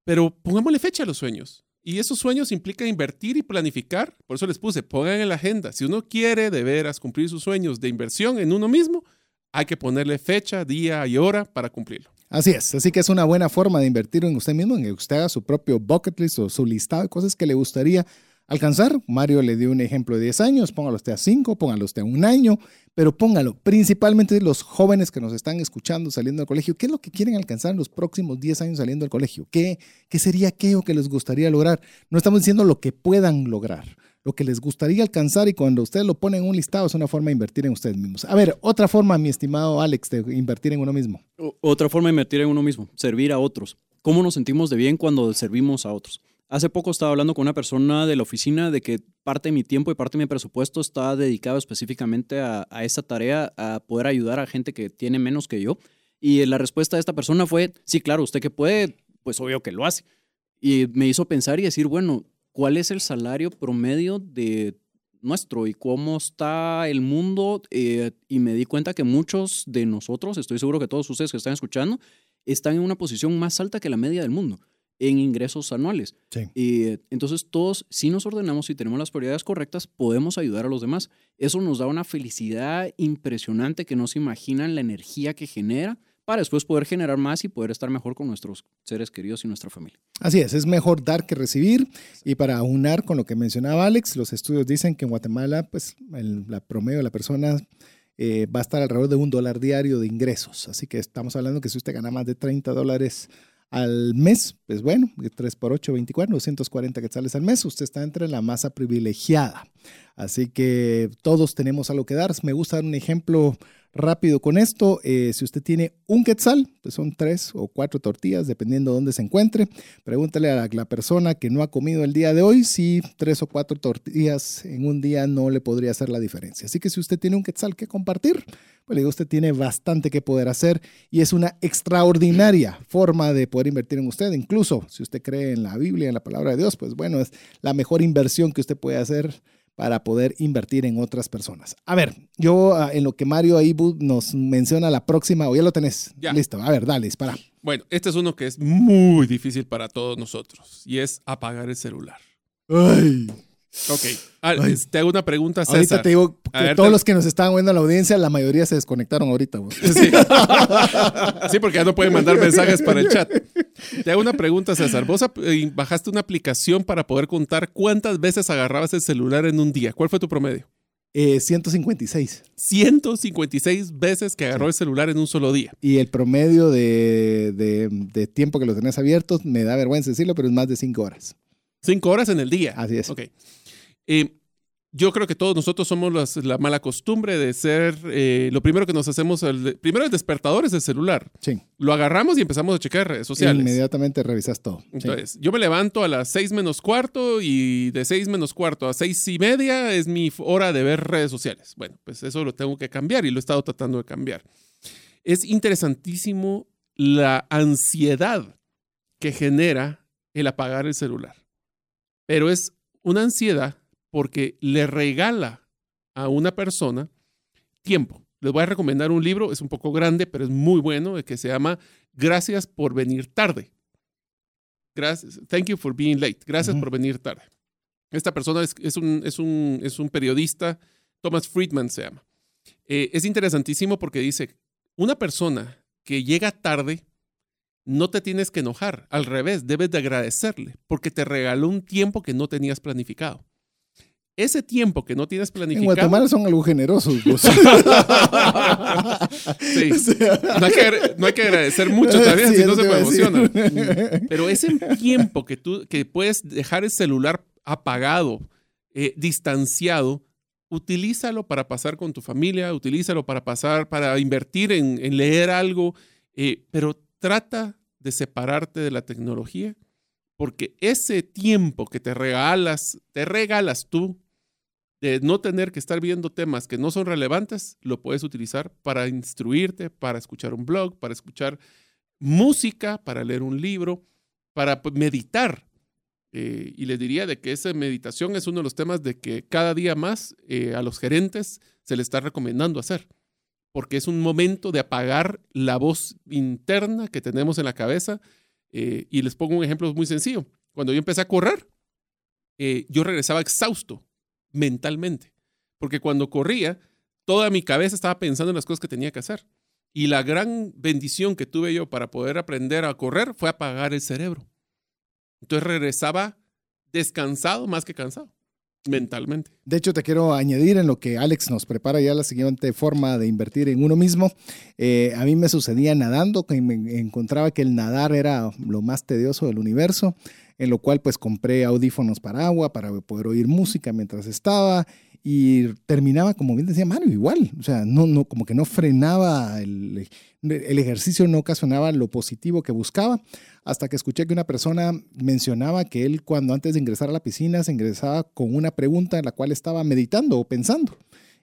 [SPEAKER 2] pero pongámosle fecha a los sueños. Y esos sueños implican invertir y planificar. Por eso les puse, pongan en la agenda. Si uno quiere de veras cumplir sus sueños de inversión en uno mismo, hay que ponerle fecha, día y hora para cumplirlo.
[SPEAKER 1] Así es, así que es una buena forma de invertir en usted mismo, en que usted haga su propio bucket list o su listado de cosas que le gustaría alcanzar. Mario le dio un ejemplo de 10 años, póngalo usted a 5, póngalo usted a un año, pero póngalo principalmente los jóvenes que nos están escuchando saliendo del colegio. ¿Qué es lo que quieren alcanzar en los próximos 10 años saliendo del colegio? ¿Qué, qué sería aquello que les gustaría lograr? No estamos diciendo lo que puedan lograr lo que les gustaría alcanzar y cuando ustedes lo ponen en un listado es una forma de invertir en ustedes mismos. A ver, otra forma, mi estimado Alex, de invertir en uno mismo.
[SPEAKER 3] otra forma de invertir en uno mismo, servir a otros. ¿Cómo nos sentimos de bien cuando servimos a otros? Hace poco estaba hablando con una persona de la oficina de que parte de mi tiempo y parte de mi presupuesto está dedicado específicamente a, esa tarea, a poder ayudar a gente que tiene menos que yo. Y la respuesta de esta persona fue, sí, claro, usted que puede, pues obvio que lo hace. Y me hizo pensar y decir, bueno, cuál es el salario promedio de nuestro y cómo está el mundo. Eh, y me di cuenta que muchos de nosotros, estoy seguro que todos ustedes que están escuchando, están en una posición más alta que la media del mundo en ingresos anuales. Y entonces todos, si nos ordenamos y tenemos las prioridades correctas, podemos ayudar a los demás. Eso nos da una felicidad impresionante que no se imaginan la energía que genera para después poder generar más y poder estar mejor con nuestros seres queridos y nuestra familia.
[SPEAKER 1] Así es, es mejor dar que recibir. Y para aunar con lo que mencionaba Alex, los estudios dicen que en Guatemala, pues el la promedio de la persona eh, va a estar alrededor de un dólar diario de ingresos. Así que estamos hablando que si usted gana más de 30 dólares al mes, pues bueno, 3 por 8, 24, 240 quetzales al mes, usted está entre la masa privilegiada. Así que todos tenemos algo que dar. Me gusta dar un ejemplo rápido con esto. Eh, si usted tiene un quetzal, pues son tres o cuatro tortillas, dependiendo de dónde se encuentre. Pregúntale a la, persona que no ha comido el día de hoy si tres o cuatro tortillas en un día no le podría hacer la diferencia. Así que si usted tiene un quetzal que compartir, pues usted tiene bastante que poder hacer y es una extraordinaria forma de poder invertir en usted. Incluso si usted cree en la Biblia, en la palabra de Dios, pues bueno, es la mejor inversión que usted puede hacer para poder invertir en otras personas. A ver, yo ah, en lo que Mario ahí nos menciona la próxima, o ya lo tenés. Ya. Listo, a ver, dale, dispara.
[SPEAKER 2] Bueno, este es uno que es muy difícil para todos nosotros y es apagar el celular.
[SPEAKER 1] Ay.
[SPEAKER 2] Ok. Ah, te hago una pregunta, César.
[SPEAKER 1] Ahorita te digo que todos los que nos estaban viendo en la audiencia, la mayoría se desconectaron ahorita. <laughs>
[SPEAKER 2] Sí. porque ya no pueden mandar mensajes para el chat. Te hago una pregunta, César. Vos eh, bajaste una aplicación para poder contar cuántas veces agarrabas el celular en un día. ¿Cuál fue tu promedio?
[SPEAKER 1] 156.
[SPEAKER 2] Eh, 156 veces que agarró el celular en un solo día.
[SPEAKER 1] Y el promedio de, de, tiempo que lo tenés abiertos, me da vergüenza decirlo, pero es más de 5 horas.
[SPEAKER 2] Cinco horas en el día.
[SPEAKER 1] Así es.
[SPEAKER 2] Ok. Eh, yo creo que todos nosotros somos la mala costumbre de ser, eh, lo primero que nos hacemos, el, primero el despertador es el celular.
[SPEAKER 1] Sí.
[SPEAKER 2] Lo agarramos y empezamos a checar redes sociales.
[SPEAKER 1] Inmediatamente revisas todo.
[SPEAKER 2] Entonces, yo me levanto a las seis menos cuarto y de seis menos cuarto a seis y media es mi hora de ver redes sociales. Bueno, pues eso lo tengo que cambiar y lo he estado tratando de cambiar. Es interesantísimo la ansiedad que genera el apagar el celular pero es una ansiedad porque le regala a una persona tiempo. Les voy a recomendar un libro, es un poco grande, pero es muy bueno, que se llama Gracias por venir tarde. Gracias, thank you for being late. Gracias por venir tarde. Esta persona es, un, es, un, es, un, periodista, Thomas Friedman se llama. Eh, es interesantísimo porque dice, una persona que llega tarde no te tienes que enojar, al revés, debes de agradecerle porque te regaló un tiempo que no tenías planificado. Ese tiempo que no tienes planificado.
[SPEAKER 1] En Guatemala son algo generosos. <laughs> <laughs>
[SPEAKER 2] sí. no, hay que, agradecer mucho también, si no se emociona. <laughs> Pero ese tiempo que tú que puedes dejar el celular apagado, eh, distanciado, utilízalo para pasar con tu familia, utilízalo para pasar, para invertir en, leer algo, eh, pero trata de separarte de la tecnología, porque ese tiempo que te regalas, te regalas tú de no tener que estar viendo temas que no son relevantes, lo puedes utilizar para instruirte, para escuchar un blog, para escuchar música, para leer un libro, para pues, meditar. Eh, y les diría de que esa meditación es uno de los temas de que cada día más eh, a los gerentes se les está recomendando hacer porque es un momento de apagar la voz interna que tenemos en la cabeza. Eh, y les pongo un ejemplo muy sencillo. Cuando yo empecé a correr, yo regresaba exhausto mentalmente, porque cuando corría, toda mi cabeza estaba pensando en las cosas que tenía que hacer. Y la gran bendición que tuve yo para poder aprender a correr fue apagar el cerebro. Entonces regresaba descansado más que cansado. mentalmente.
[SPEAKER 1] De hecho, te quiero añadir en lo que Alex nos prepara ya la siguiente forma de invertir en uno mismo. Eh, a mí me sucedía nadando, que me encontraba que el nadar era lo más tedioso del universo, en lo cual pues compré audífonos para agua, para poder oír música mientras estaba y terminaba, como bien decía Mario, igual, o sea, no, no, como que no frenaba el, el ejercicio, no ocasionaba lo positivo que buscaba, hasta que escuché que una persona mencionaba que él cuando antes de ingresar a la piscina se ingresaba con una pregunta en la cual estaba meditando o pensando.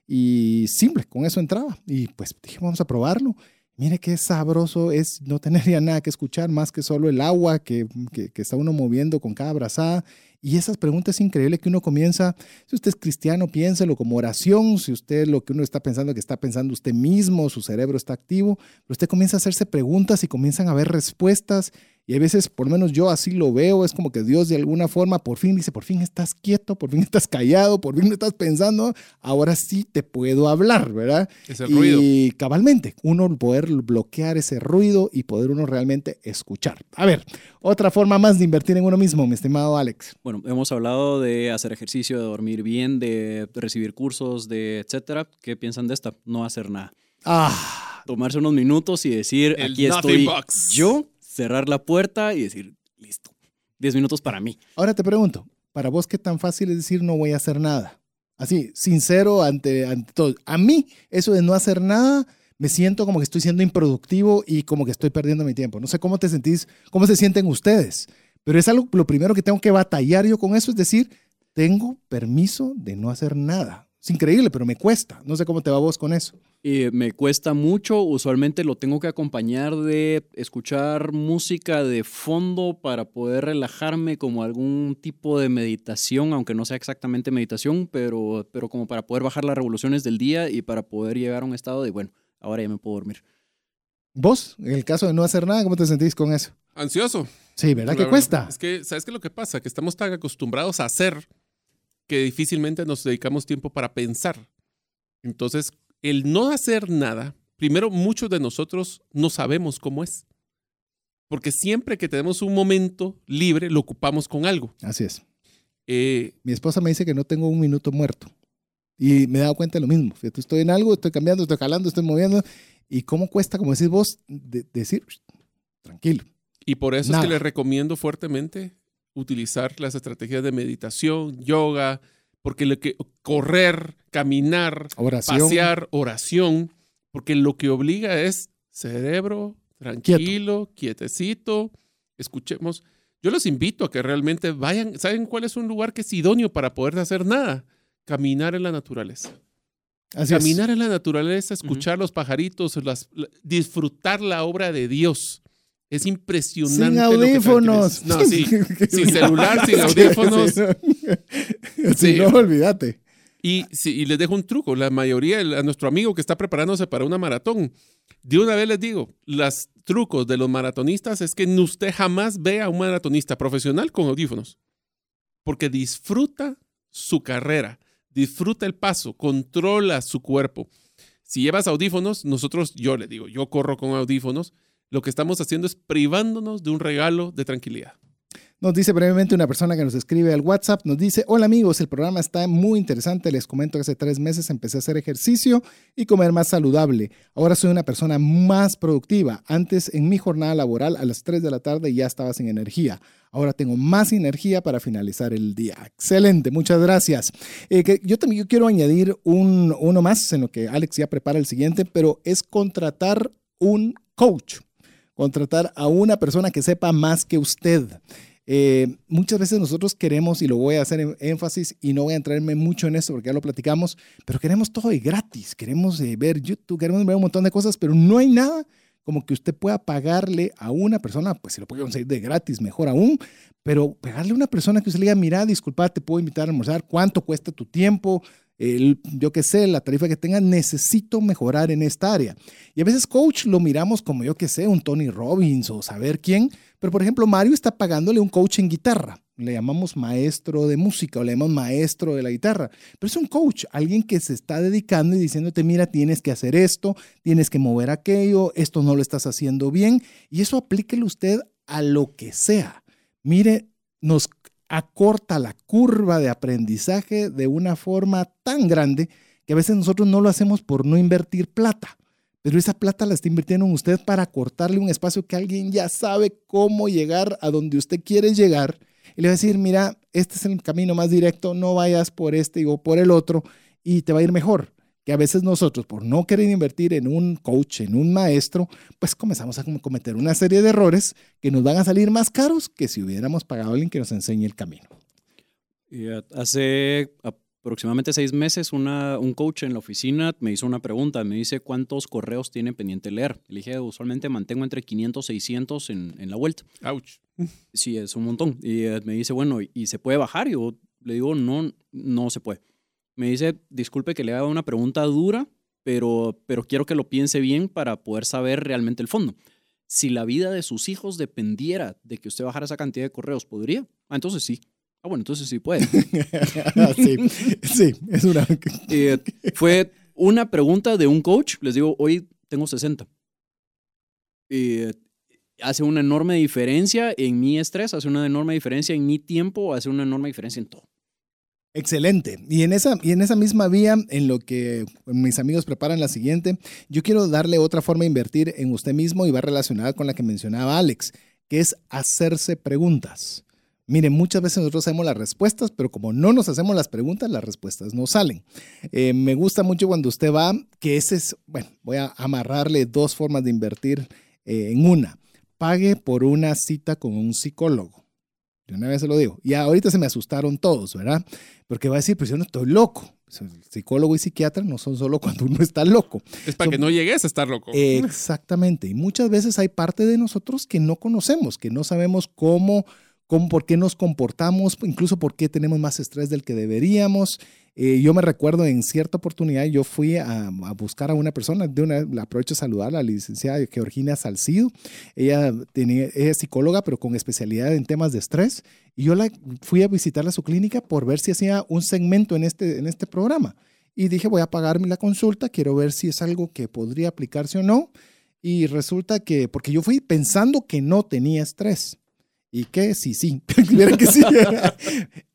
[SPEAKER 1] Y simple, con eso entraba. Y pues dije, vamos a probarlo. Mire qué sabroso es no tener ya nada que escuchar más que solo el agua que, que, que está uno moviendo con cada brazada y esas preguntas es increíble que uno comienza, si usted es cristiano, piénselo como oración, si usted lo que uno está pensando que está pensando usted mismo, su cerebro está activo, pero usted comienza a hacerse preguntas y comienzan a ver respuestas y a veces, por lo menos yo así lo veo, es como que Dios de alguna forma por fin dice, por fin estás quieto, por fin estás callado, por fin estás pensando, ahora sí te puedo hablar, ¿verdad?
[SPEAKER 2] Ese ruido.
[SPEAKER 1] Y cabalmente, uno poder bloquear ese ruido y poder uno realmente escuchar. A ver, otra forma más de invertir en uno mismo, mi estimado Alex.
[SPEAKER 3] Bueno, hemos hablado de hacer ejercicio, de dormir bien, de recibir cursos, de etcétera. ¿Qué piensan de esta? No hacer nada.
[SPEAKER 1] Ah,
[SPEAKER 3] Tomarse unos minutos y decir,
[SPEAKER 2] El
[SPEAKER 3] aquí estoy
[SPEAKER 2] box.
[SPEAKER 3] yo, cerrar la puerta y decir, listo. 10 minutos para mí.
[SPEAKER 1] ahora te pregunto, para vos qué tan fácil es decir no voy a hacer nada? Así, sincero ante, ante todo. A mí, eso de no hacer nada, me siento como que estoy siendo improductivo y como que estoy perdiendo mi tiempo. No sé cómo te sentís, cómo se sienten ustedes, pero es algo, lo primero que tengo que batallar yo con eso, es decir, tengo permiso de no hacer nada. Es increíble, pero me cuesta. No sé cómo te va vos con eso.
[SPEAKER 3] Y me cuesta mucho, usualmente lo tengo que acompañar de escuchar música de fondo para poder relajarme como algún tipo de meditación, aunque no sea exactamente meditación, pero, pero como para poder bajar las revoluciones del día y para poder llegar a un estado de, bueno, ahora ya me puedo dormir.
[SPEAKER 1] Vos, en el caso de no hacer nada, ¿cómo te sentís con eso?
[SPEAKER 2] Ansioso.
[SPEAKER 1] Sí, ¿verdad que cuesta?
[SPEAKER 2] Es que, ¿sabes qué es lo que pasa? Que estamos tan acostumbrados a hacer que difícilmente nos dedicamos tiempo para pensar. Entonces, el no hacer nada, primero, muchos de nosotros no sabemos cómo es. Porque siempre que tenemos un momento libre, lo ocupamos con algo.
[SPEAKER 1] Así es.
[SPEAKER 2] Eh,
[SPEAKER 1] Mi esposa me dice que no tengo un minuto muerto. Y me he dado cuenta de lo mismo. Fíjate, estoy en algo, estoy cambiando, estoy jalando, estoy moviendo. Y cómo cuesta, como decís vos, de- decir, tranquilo.
[SPEAKER 2] Y por eso es que les recomiendo fuertemente utilizar las estrategias de meditación, yoga, porque lo que correr, caminar,
[SPEAKER 1] Oración.
[SPEAKER 2] pasear, oración, porque lo que obliga es cerebro, tranquilo, quietecito, escuchemos. Yo los invito a que realmente vayan, ¿saben cuál es un lugar que es idóneo para poder hacer nada? Caminar en la naturaleza.
[SPEAKER 1] Así es.
[SPEAKER 2] Caminar en la naturaleza, escuchar los pajaritos, las- la- disfrutar la obra de Dios. Es impresionante.
[SPEAKER 1] Sin
[SPEAKER 2] lo que
[SPEAKER 1] audífonos.
[SPEAKER 2] No, <laughs> sí. sin celular, sin audífonos.
[SPEAKER 1] Sí, no. <laughs> Sí,
[SPEAKER 2] Sí.
[SPEAKER 1] no, olvídate.
[SPEAKER 2] Y, y les dejo un truco. La mayoría, a nuestro amigo que está preparándose para una maratón, de una vez les digo, los trucos de los maratonistas es que usted jamás vea a un maratonista profesional con audífonos. Porque disfruta su carrera, disfruta el paso, controla su cuerpo. Si llevas audífonos, nosotros, yo le digo, yo corro con audífonos, lo que estamos haciendo es privándonos de un regalo de tranquilidad.
[SPEAKER 1] Nos dice brevemente una persona que nos escribe al WhatsApp, nos dice, hola amigos, el programa está muy interesante, les comento que hace tres meses empecé a hacer ejercicio y comer más saludable. Ahora soy una persona más productiva. Antes en mi jornada laboral a las 3 de la tarde ya estaba sin energía. Ahora tengo más energía para finalizar el día. Excelente, muchas gracias. Eh, que yo también yo quiero añadir un, uno más en lo que Alex ya prepara el siguiente, pero es contratar un coach, contratar a una persona que sepa más que usted. Eh, muchas veces nosotros queremos, y lo voy a hacer en énfasis, y no voy a entrarme mucho en esto porque ya lo platicamos, pero queremos todo de gratis. Queremos eh, ver YouTube, queremos ver un montón de cosas, pero no hay nada como que usted pueda pagarle a una persona, pues si lo puede conseguir de gratis, mejor aún, pero pagarle a una persona que usted le diga, mira, disculpa, te puedo invitar a almorzar, ¿cuánto cuesta tu tiempo? El, yo qué sé, la tarifa que tenga, necesito mejorar en esta área. Y a veces coach lo miramos como yo qué sé, un Tony Robbins o saber quién, pero por ejemplo Mario está pagándole un coach en guitarra. Le llamamos maestro de música o le llamamos maestro de la guitarra. Pero es un coach, alguien que se está dedicando y diciéndote, mira, tienes que hacer esto, tienes que mover aquello, esto no lo estás haciendo bien. Y eso aplíquelo usted a lo que sea. Mire, nos acorta la curva de aprendizaje de una forma tan grande que a veces nosotros no lo hacemos por no invertir plata. Pero esa plata la está invirtiendo en usted para cortarle un espacio que alguien ya sabe cómo llegar a donde usted quiere llegar. Y le va a decir, mira, este es el camino más directo, no vayas por este o por el otro y te va a ir mejor que a veces nosotros, por no querer invertir en un coach, en un maestro, pues comenzamos a cometer una serie de errores que nos van a salir más caros que si hubiéramos pagado a alguien que nos enseñe el camino.
[SPEAKER 3] Y eh, hace aproximadamente seis meses, una, un coach en la oficina me hizo una pregunta. Me dice, ¿cuántos correos tiene pendiente leer? Le dije, usualmente mantengo entre 500 y 600 en, en la vuelta.
[SPEAKER 2] Ouch.
[SPEAKER 3] Sí, es un montón. Y eh, me dice, bueno, ¿y se puede bajar? Y yo le digo, no, no se puede. Me dice, disculpe que le haga una pregunta dura, pero, pero quiero que lo piense bien para poder saber realmente el fondo. Si la vida de sus hijos dependiera de que usted bajara esa cantidad de correos, ¿podría? Ah, entonces sí. Ah, bueno, entonces sí puede. <laughs>
[SPEAKER 1] sí, sí, es una... <laughs>
[SPEAKER 3] Eh, fue una pregunta de un coach. Les digo, hoy tengo 60. Eh, hace una enorme diferencia en mi estrés, hace una enorme diferencia en mi tiempo, hace una enorme diferencia en todo.
[SPEAKER 1] Excelente. Y en, esa, y en esa misma vía, en lo que mis amigos preparan la siguiente, yo quiero darle otra forma de invertir en usted mismo y va relacionada con la que mencionaba Alex, que es hacerse preguntas. Miren, muchas veces nosotros hacemos las respuestas, pero como no nos hacemos las preguntas, las respuestas no salen. Eh, me gusta mucho cuando usted va, que ese es, bueno, voy a amarrarle dos formas de invertir eh, en una. Pague por una cita con un psicólogo. De una vez se lo digo. Y ahorita se me asustaron todos, ¿verdad? Porque va a decir, pues yo no estoy loco. Psicólogo y psiquiatra no son solo <laughs> cuando uno está loco.
[SPEAKER 2] Es para que no llegues a estar loco.
[SPEAKER 1] Exactamente. Y muchas veces hay parte de nosotros que no conocemos, que no sabemos cómo, cómo por qué nos comportamos, incluso por qué tenemos más estrés del que deberíamos. Eh, yo me recuerdo en cierta oportunidad, yo fui a, buscar a una persona, de una, la aprovecho a saludar, la licenciada Georgina Salcido. Ella, tenía, es psicóloga, pero con especialidad en temas de estrés. Y yo fui a visitarla a su clínica por ver si hacía un segmento en este, en este programa. Y dije, voy a pagarme la consulta, quiero ver si es algo que podría aplicarse o no. Y resulta que, porque yo fui pensando que no tenía estrés. Y <laughs> que sí, sí, <laughs> sí.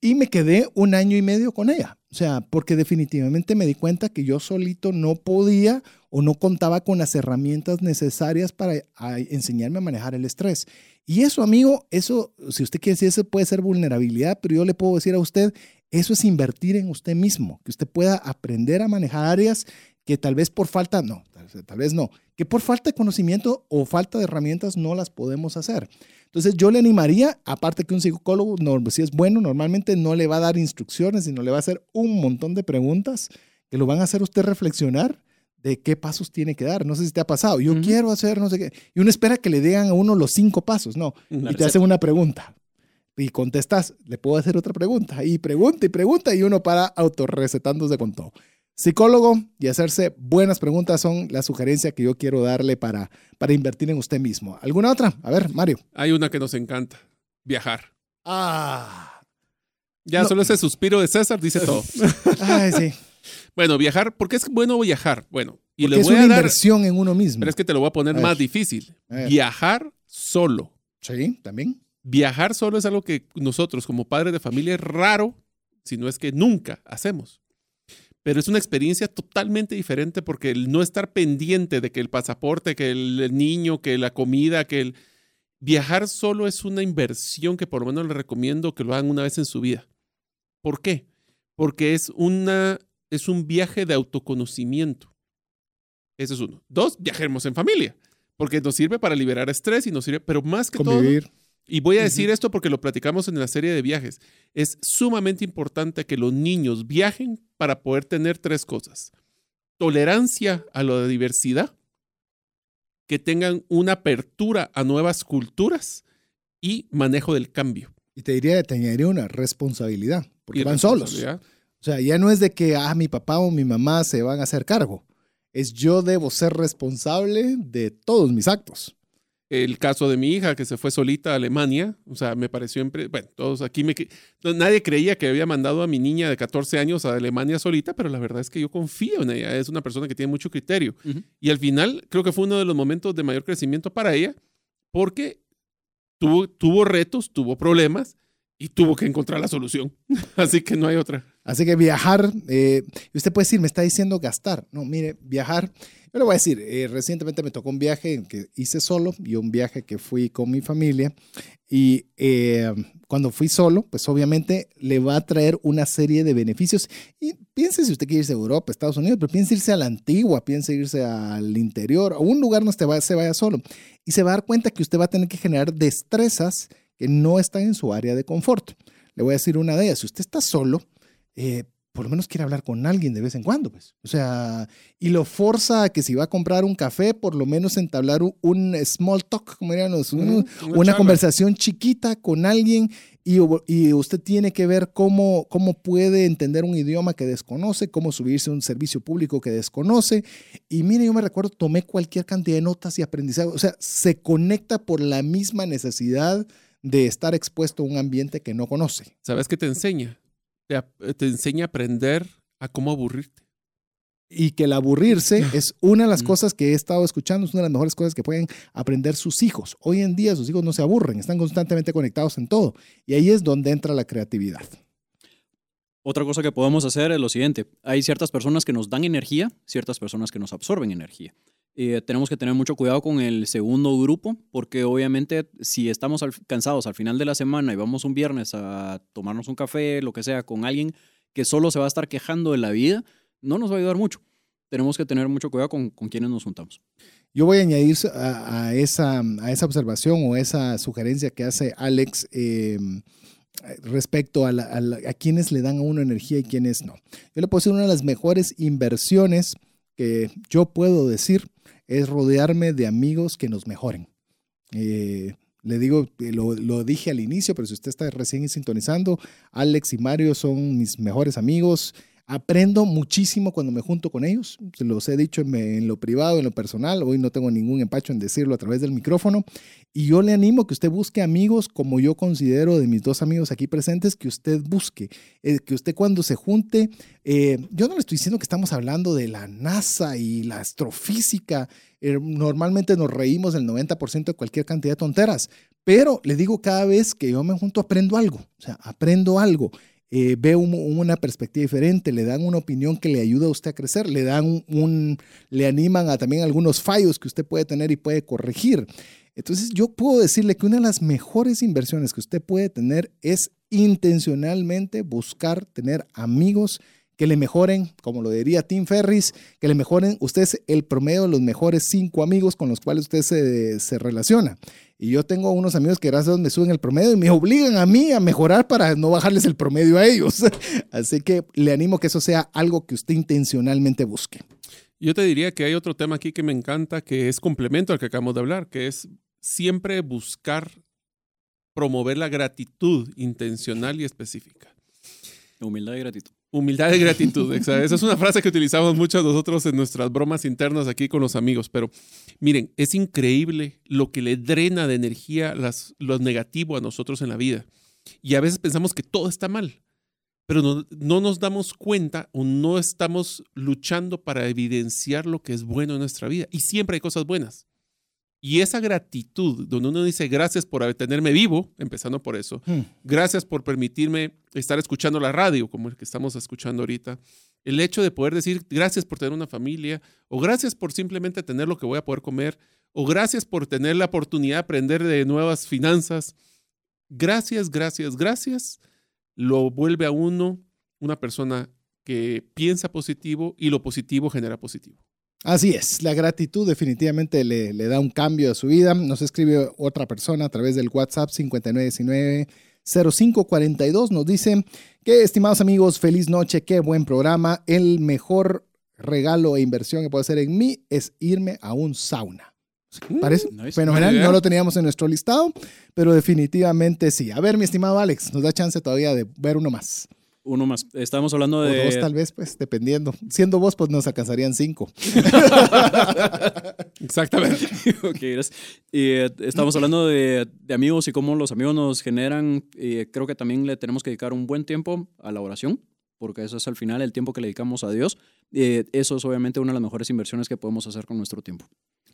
[SPEAKER 1] y me quedé un año y medio con ella. O sea, porque definitivamente me di cuenta que yo solito no podía o no contaba con las herramientas necesarias para enseñarme a manejar el estrés. Y eso, amigo, eso, si usted quiere decir, eso puede ser vulnerabilidad, pero yo le puedo decir a usted, eso es invertir en usted mismo, que usted pueda aprender a manejar áreas que tal vez por falta, no, tal vez no, que por falta de conocimiento o falta de herramientas no las podemos hacer. Entonces yo le animaría, aparte que un psicólogo, si es bueno, normalmente no le va a dar instrucciones, sino le va a hacer un montón de preguntas que lo van a hacer usted reflexionar de qué pasos tiene que dar. No sé si te ha pasado. Yo quiero hacer no sé qué. Y uno espera que le digan a uno los cinco pasos, no. y te hacen una pregunta. Y contestas, le puedo hacer otra pregunta. Y pregunta y pregunta y uno para autorrecetándose con todo. Psicólogo y hacerse buenas preguntas son la sugerencia que yo quiero darle para, para invertir en usted mismo. ¿Alguna otra? A ver, Mario.
[SPEAKER 2] Hay una que nos encanta, viajar.
[SPEAKER 1] Ah.
[SPEAKER 2] Ya solo ese suspiro de César dice todo. <laughs>
[SPEAKER 1] Ay, sí.
[SPEAKER 2] bueno, viajar, ¿por qué es bueno viajar? Bueno,
[SPEAKER 1] y le voy es una inversión en uno mismo.
[SPEAKER 2] Pero es que te lo voy a poner más difícil. Viajar solo.
[SPEAKER 1] Sí, también.
[SPEAKER 2] Viajar solo es algo que nosotros como padres de familia es raro, si no es que nunca hacemos pero es una experiencia totalmente diferente porque el no estar pendiente de que el pasaporte, que el niño, que la comida, que el viajar solo es una inversión que por lo menos le recomiendo que lo hagan una vez en su vida. ¿Por qué? Porque es una es un viaje de autoconocimiento. Ese es uno. Dos, viajemos en familia, porque nos sirve para liberar estrés y nos sirve, pero más que
[SPEAKER 1] Convivir.
[SPEAKER 2] todo y voy a decir esto porque lo platicamos en la serie de viajes. Es sumamente importante que los niños viajen para poder tener tres cosas. Tolerancia a la diversidad, que tengan una apertura a nuevas culturas y manejo del cambio.
[SPEAKER 1] Y te diría, te añadiría una responsabilidad, porque van solos. O sea, ya no es de que, ah, mi papá o mi mamá se van a hacer cargo. Es yo debo ser responsable de todos mis actos
[SPEAKER 2] el caso de mi hija que se fue solita a Alemania, o sea, me pareció, bueno, todos aquí, me, nadie creía que había mandado a mi niña de 14 años a Alemania solita, pero la verdad es que yo confío en ella, es una persona que tiene mucho criterio. Y al final creo que fue uno de los momentos de mayor crecimiento para ella, porque tuvo, tuvo retos, tuvo problemas, y tuvo que encontrar la solución. <laughs> Así que no hay otra.
[SPEAKER 1] Así que viajar, eh, usted puede decir, me está diciendo gastar. No, mire, viajar. Yo le voy a decir, eh, recientemente me tocó un viaje que hice solo y un viaje que fui con mi familia. Y eh, cuando fui solo, pues obviamente le va a traer una serie de beneficios. Y piense si usted quiere irse a Europa, Estados Unidos, pero piense irse a la antigua, piense irse al interior, a un lugar donde usted se vaya solo. Y se va a dar cuenta que usted va a tener que generar destrezas que no están en su área de confort. Le voy a decir una de ellas. Si usted está solo, eh, por lo menos quiere hablar con alguien de vez en cuando, pues. O sea, y lo forza a que si va a comprar un café, por lo menos entablar un, small talk, como dirían los, una, una conversación chiquita con alguien y, y, usted tiene que ver cómo, cómo puede entender un idioma que desconoce, cómo subirse a un servicio público que desconoce. Y mire, yo me recuerdo, tomé cualquier cantidad de notas y aprendizaje. O sea, se conecta por la misma necesidad de estar expuesto a un ambiente que no conoce.
[SPEAKER 2] ¿Sabes qué te enseña? Te, enseña a aprender a cómo aburrirte.
[SPEAKER 1] Y que el aburrirse <laughs> es una de las cosas que he estado escuchando, es una de las mejores cosas que pueden aprender sus hijos. Hoy en día sus hijos no se aburren, están constantemente conectados en todo. Y ahí es donde entra la creatividad.
[SPEAKER 3] Otra cosa que podemos hacer es lo siguiente. Hay ciertas personas que nos dan energía, ciertas personas que nos absorben energía. Eh, tenemos que tener mucho cuidado con el segundo grupo, porque obviamente si estamos cansados al final de la semana y vamos un viernes a tomarnos un café, lo que sea, con alguien que solo se va a estar quejando de la vida, no nos va a ayudar mucho. Tenemos que tener mucho cuidado con, con quienes nos juntamos.
[SPEAKER 1] Yo voy a añadir a, esa, a esa observación o esa sugerencia que hace Alex. Em, respecto a, a, quienes le dan a uno energía y quienes no. Yo le puedo decir una de las mejores inversiones que yo puedo decir es rodearme de amigos que nos mejoren. Eh, le digo, eh, lo, lo, dije al inicio, pero si usted está recién sintonizando, Alex y Mario son mis mejores amigos. Aprendo muchísimo cuando me junto con ellos. Se los he dicho en, lo privado, en lo personal. Hoy no tengo ningún empacho en decirlo a través del micrófono. Y yo le animo que usted busque amigos como yo considero de mis dos amigos aquí presentes, que usted busque. Eh, que usted cuando se junte, eh, yo no le estoy diciendo que estamos hablando de la NASA y la astrofísica. Eh, normalmente nos reímos el 90% de cualquier cantidad de tonteras. Pero le digo, cada vez que yo me junto aprendo algo. O sea, aprendo algo. Eh, ve una perspectiva diferente, le dan una opinión que le ayuda a usted a crecer, le dan un, le animan a también algunos fallos que usted puede tener y puede corregir. Entonces yo puedo decirle que una de las mejores inversiones que usted puede tener es intencionalmente buscar tener amigos que le mejoren, como lo diría Tim Ferris, que le mejoren, usted es el promedio de los mejores cinco amigos con los cuales usted se, se relaciona. Y yo tengo unos amigos que gracias a Dios me suben el promedio y me obligan a mí a mejorar para no bajarles el promedio a ellos. <laughs> Así que le animo que eso sea algo que usted intencionalmente busque.
[SPEAKER 2] Yo te diría que hay otro tema aquí que me encanta, que es complemento al que acabamos de hablar, que es siempre buscar promover la gratitud intencional y específica.
[SPEAKER 3] Humildad y gratitud.
[SPEAKER 2] Humildad y gratitud. Esa es una frase que utilizamos muchos nosotros en nuestras bromas internas aquí con los amigos. Pero miren, es increíble lo que le drena de energía las, lo negativo a nosotros en la vida. Y a veces pensamos que todo está mal, pero no, no nos damos cuenta o no estamos luchando para evidenciar lo que es bueno en nuestra vida. Y siempre hay cosas buenas. Y esa gratitud, donde uno dice gracias por tenerme vivo, empezando por eso, hmm. gracias por permitirme estar escuchando la radio, como el que estamos escuchando ahorita, el hecho de poder decir gracias por tener una familia, o gracias por simplemente tener lo que voy a poder comer, o gracias por tener la oportunidad de aprender de nuevas finanzas, gracias, gracias, gracias, lo vuelve a uno una persona que piensa positivo y lo positivo genera positivo.
[SPEAKER 1] Así es, la gratitud definitivamente le, da un cambio a su vida. Nos escribe otra persona a través del WhatsApp 5919-0542. Nos dice que, estimados amigos, feliz noche, qué buen programa. El mejor regalo e inversión que puedo hacer en mí es irme a un sauna. Mm, Parece fenomenal, no lo teníamos en nuestro listado, pero definitivamente sí. A ver, mi estimado Alex, nos da chance todavía de ver uno más.
[SPEAKER 3] Uno más. Estamos hablando de.
[SPEAKER 1] O dos, tal vez, pues, dependiendo. Siendo vos, pues nos alcanzarían cinco. <laughs>
[SPEAKER 2] Exactamente. <laughs>
[SPEAKER 3] ok, eh, estamos hablando de, amigos y cómo los amigos nos generan. Creo que también le tenemos que dedicar un buen tiempo a la oración, porque eso es al final el tiempo que le dedicamos a Dios. Eh, eso es obviamente una de las mejores inversiones que podemos hacer con nuestro tiempo.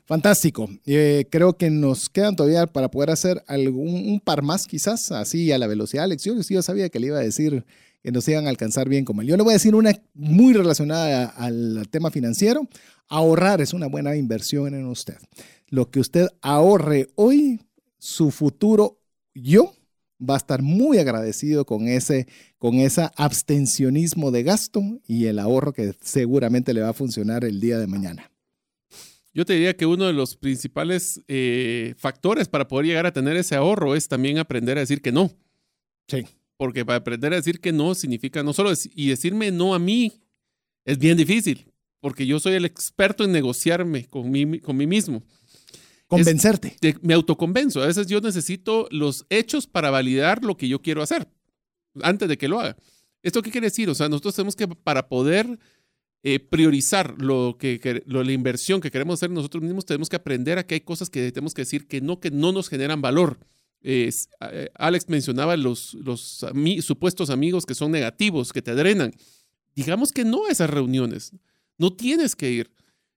[SPEAKER 1] Fantástico. Eh, creo que nos quedan todavía para poder hacer algún un par más, quizás, así a la velocidad de lecciones. Yo sabía que le iba a decir que nos iban a alcanzar bien como él. Yo le voy a decir una muy relacionada al tema financiero. Ahorrar es una buena inversión en usted. Lo que usted ahorre hoy, su futuro yo va a estar muy agradecido con ese con ese abstencionismo de gasto y el ahorro que seguramente le va a funcionar el día de mañana.
[SPEAKER 2] Yo te diría que uno de los principales eh, factores para poder llegar a tener ese ahorro es también aprender a decir que no.
[SPEAKER 1] Sí.
[SPEAKER 2] Porque para aprender a decir que no significa no solo y decirme no a mí es bien difícil, porque yo soy el experto en negociarme con mí, con mí mismo.
[SPEAKER 1] Convencerte.
[SPEAKER 2] me autoconvenzo. A veces yo necesito los hechos para validar lo que yo quiero hacer antes de que lo haga. ¿Esto qué quiere decir? O sea, nosotros tenemos que, para poder eh, priorizar lo que, la inversión que queremos hacer nosotros mismos, tenemos que aprender a que hay cosas que tenemos que decir que no, que no nos generan valor. Eh, Alex mencionaba los, supuestos amigos que son negativos, que te drenan. Digamos que no a esas reuniones. No tienes que ir.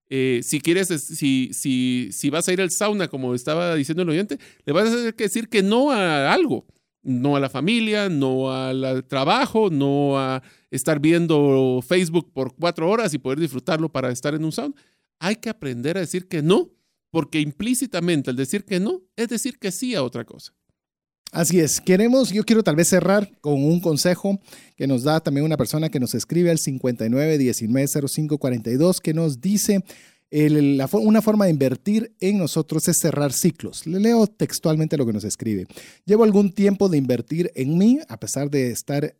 [SPEAKER 2] Eh, si quieres, si, si, si vas a ir al sauna, como estaba diciendo el oyente, le vas a tener que decir que no a algo. No a la familia, no al trabajo, no a estar viendo Facebook por cuatro horas y poder disfrutarlo para estar en un sauna. Hay que aprender a decir que no, porque implícitamente el decir que no es decir que sí a otra cosa.
[SPEAKER 1] Así es, queremos, yo quiero tal vez cerrar con un consejo que nos da también una persona que nos escribe al 59190542 que nos dice, una forma de invertir en nosotros es cerrar ciclos. Le leo textualmente lo que nos escribe. Llevo algún tiempo de invertir en mí, a pesar de estar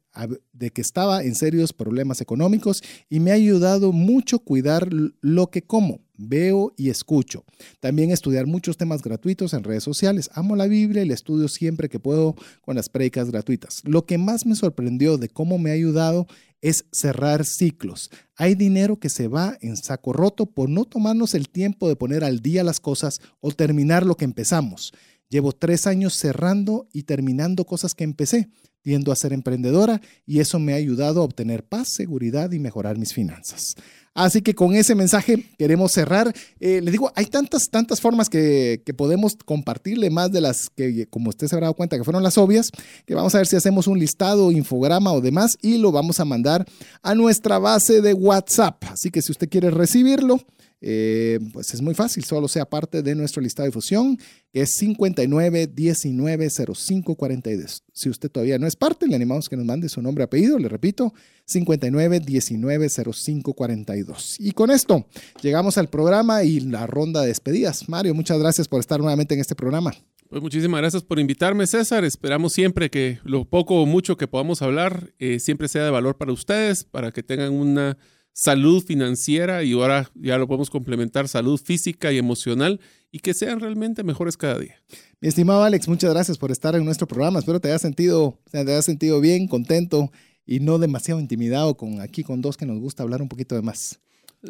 [SPEAKER 1] de que estaba en serios problemas económicos y me ha ayudado mucho cuidar lo que como, veo y escucho. También estudiar muchos temas gratuitos en redes sociales. Amo la Biblia y la estudio siempre que puedo con las predicas gratuitas. Lo que más me sorprendió de cómo me ha ayudado es cerrar ciclos. Hay dinero que se va en saco roto por no tomarnos el tiempo de poner al día las cosas o terminar lo que empezamos. Llevo tres años cerrando y terminando cosas que empecé. Tiendo a ser emprendedora y eso me ha ayudado a obtener paz, seguridad y mejorar mis finanzas. Así que con ese mensaje queremos cerrar. Eh, le digo, hay tantas, tantas formas que, que, podemos compartirle, más de las que, como usted se habrá dado cuenta, que fueron las obvias, que vamos a ver si hacemos un listado, infograma o demás, y lo vamos a mandar a nuestra base de WhatsApp. Así que si usted quiere recibirlo, eh, pues es muy fácil, solo sea parte de nuestro listado de difusión, que es 59190542. Si usted todavía no es parte, le animamos que nos mande su nombre y apellido, le repito, 59190542. Y con esto llegamos al programa y la ronda de despedidas. Mario, muchas gracias por estar nuevamente en este programa.
[SPEAKER 2] Pues muchísimas gracias por invitarme, César. Esperamos siempre que lo poco o mucho que podamos hablar eh, siempre sea de valor para ustedes, para que tengan una salud financiera y ahora ya lo podemos complementar, salud física y emocional y que sean realmente mejores cada día.
[SPEAKER 1] Mi estimado Alex, muchas gracias por estar en nuestro programa. Espero te hayas sentido, te hayas sentido bien, contento y no demasiado intimidado con aquí con dos que nos gusta hablar un poquito de más.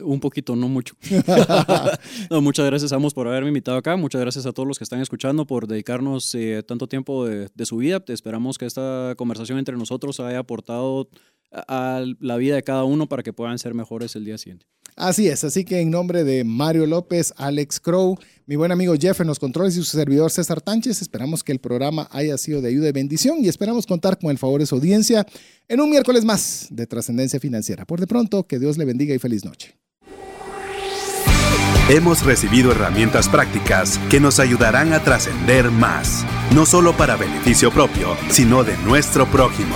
[SPEAKER 3] Un poquito, no mucho. <laughs> <laughs> muchas gracias, Amos, por haberme invitado acá. Muchas gracias a todos los que están escuchando por dedicarnos eh, tanto tiempo de, de, su vida. Esperamos que esta conversación entre nosotros haya aportado a la vida de cada uno para que puedan ser mejores el día siguiente.
[SPEAKER 1] Así es, así que en nombre de Mario López, Alex Crow, mi buen amigo Jeff en los controles y su servidor César Tánchez, esperamos que el programa haya sido de ayuda y bendición y esperamos contar con el favor de su audiencia en un miércoles más de trascendencia financiera. Por de pronto, que Dios le bendiga y feliz noche.
[SPEAKER 5] Hemos recibido herramientas prácticas que nos ayudarán a trascender más, no solo para beneficio propio, sino de nuestro prójimo.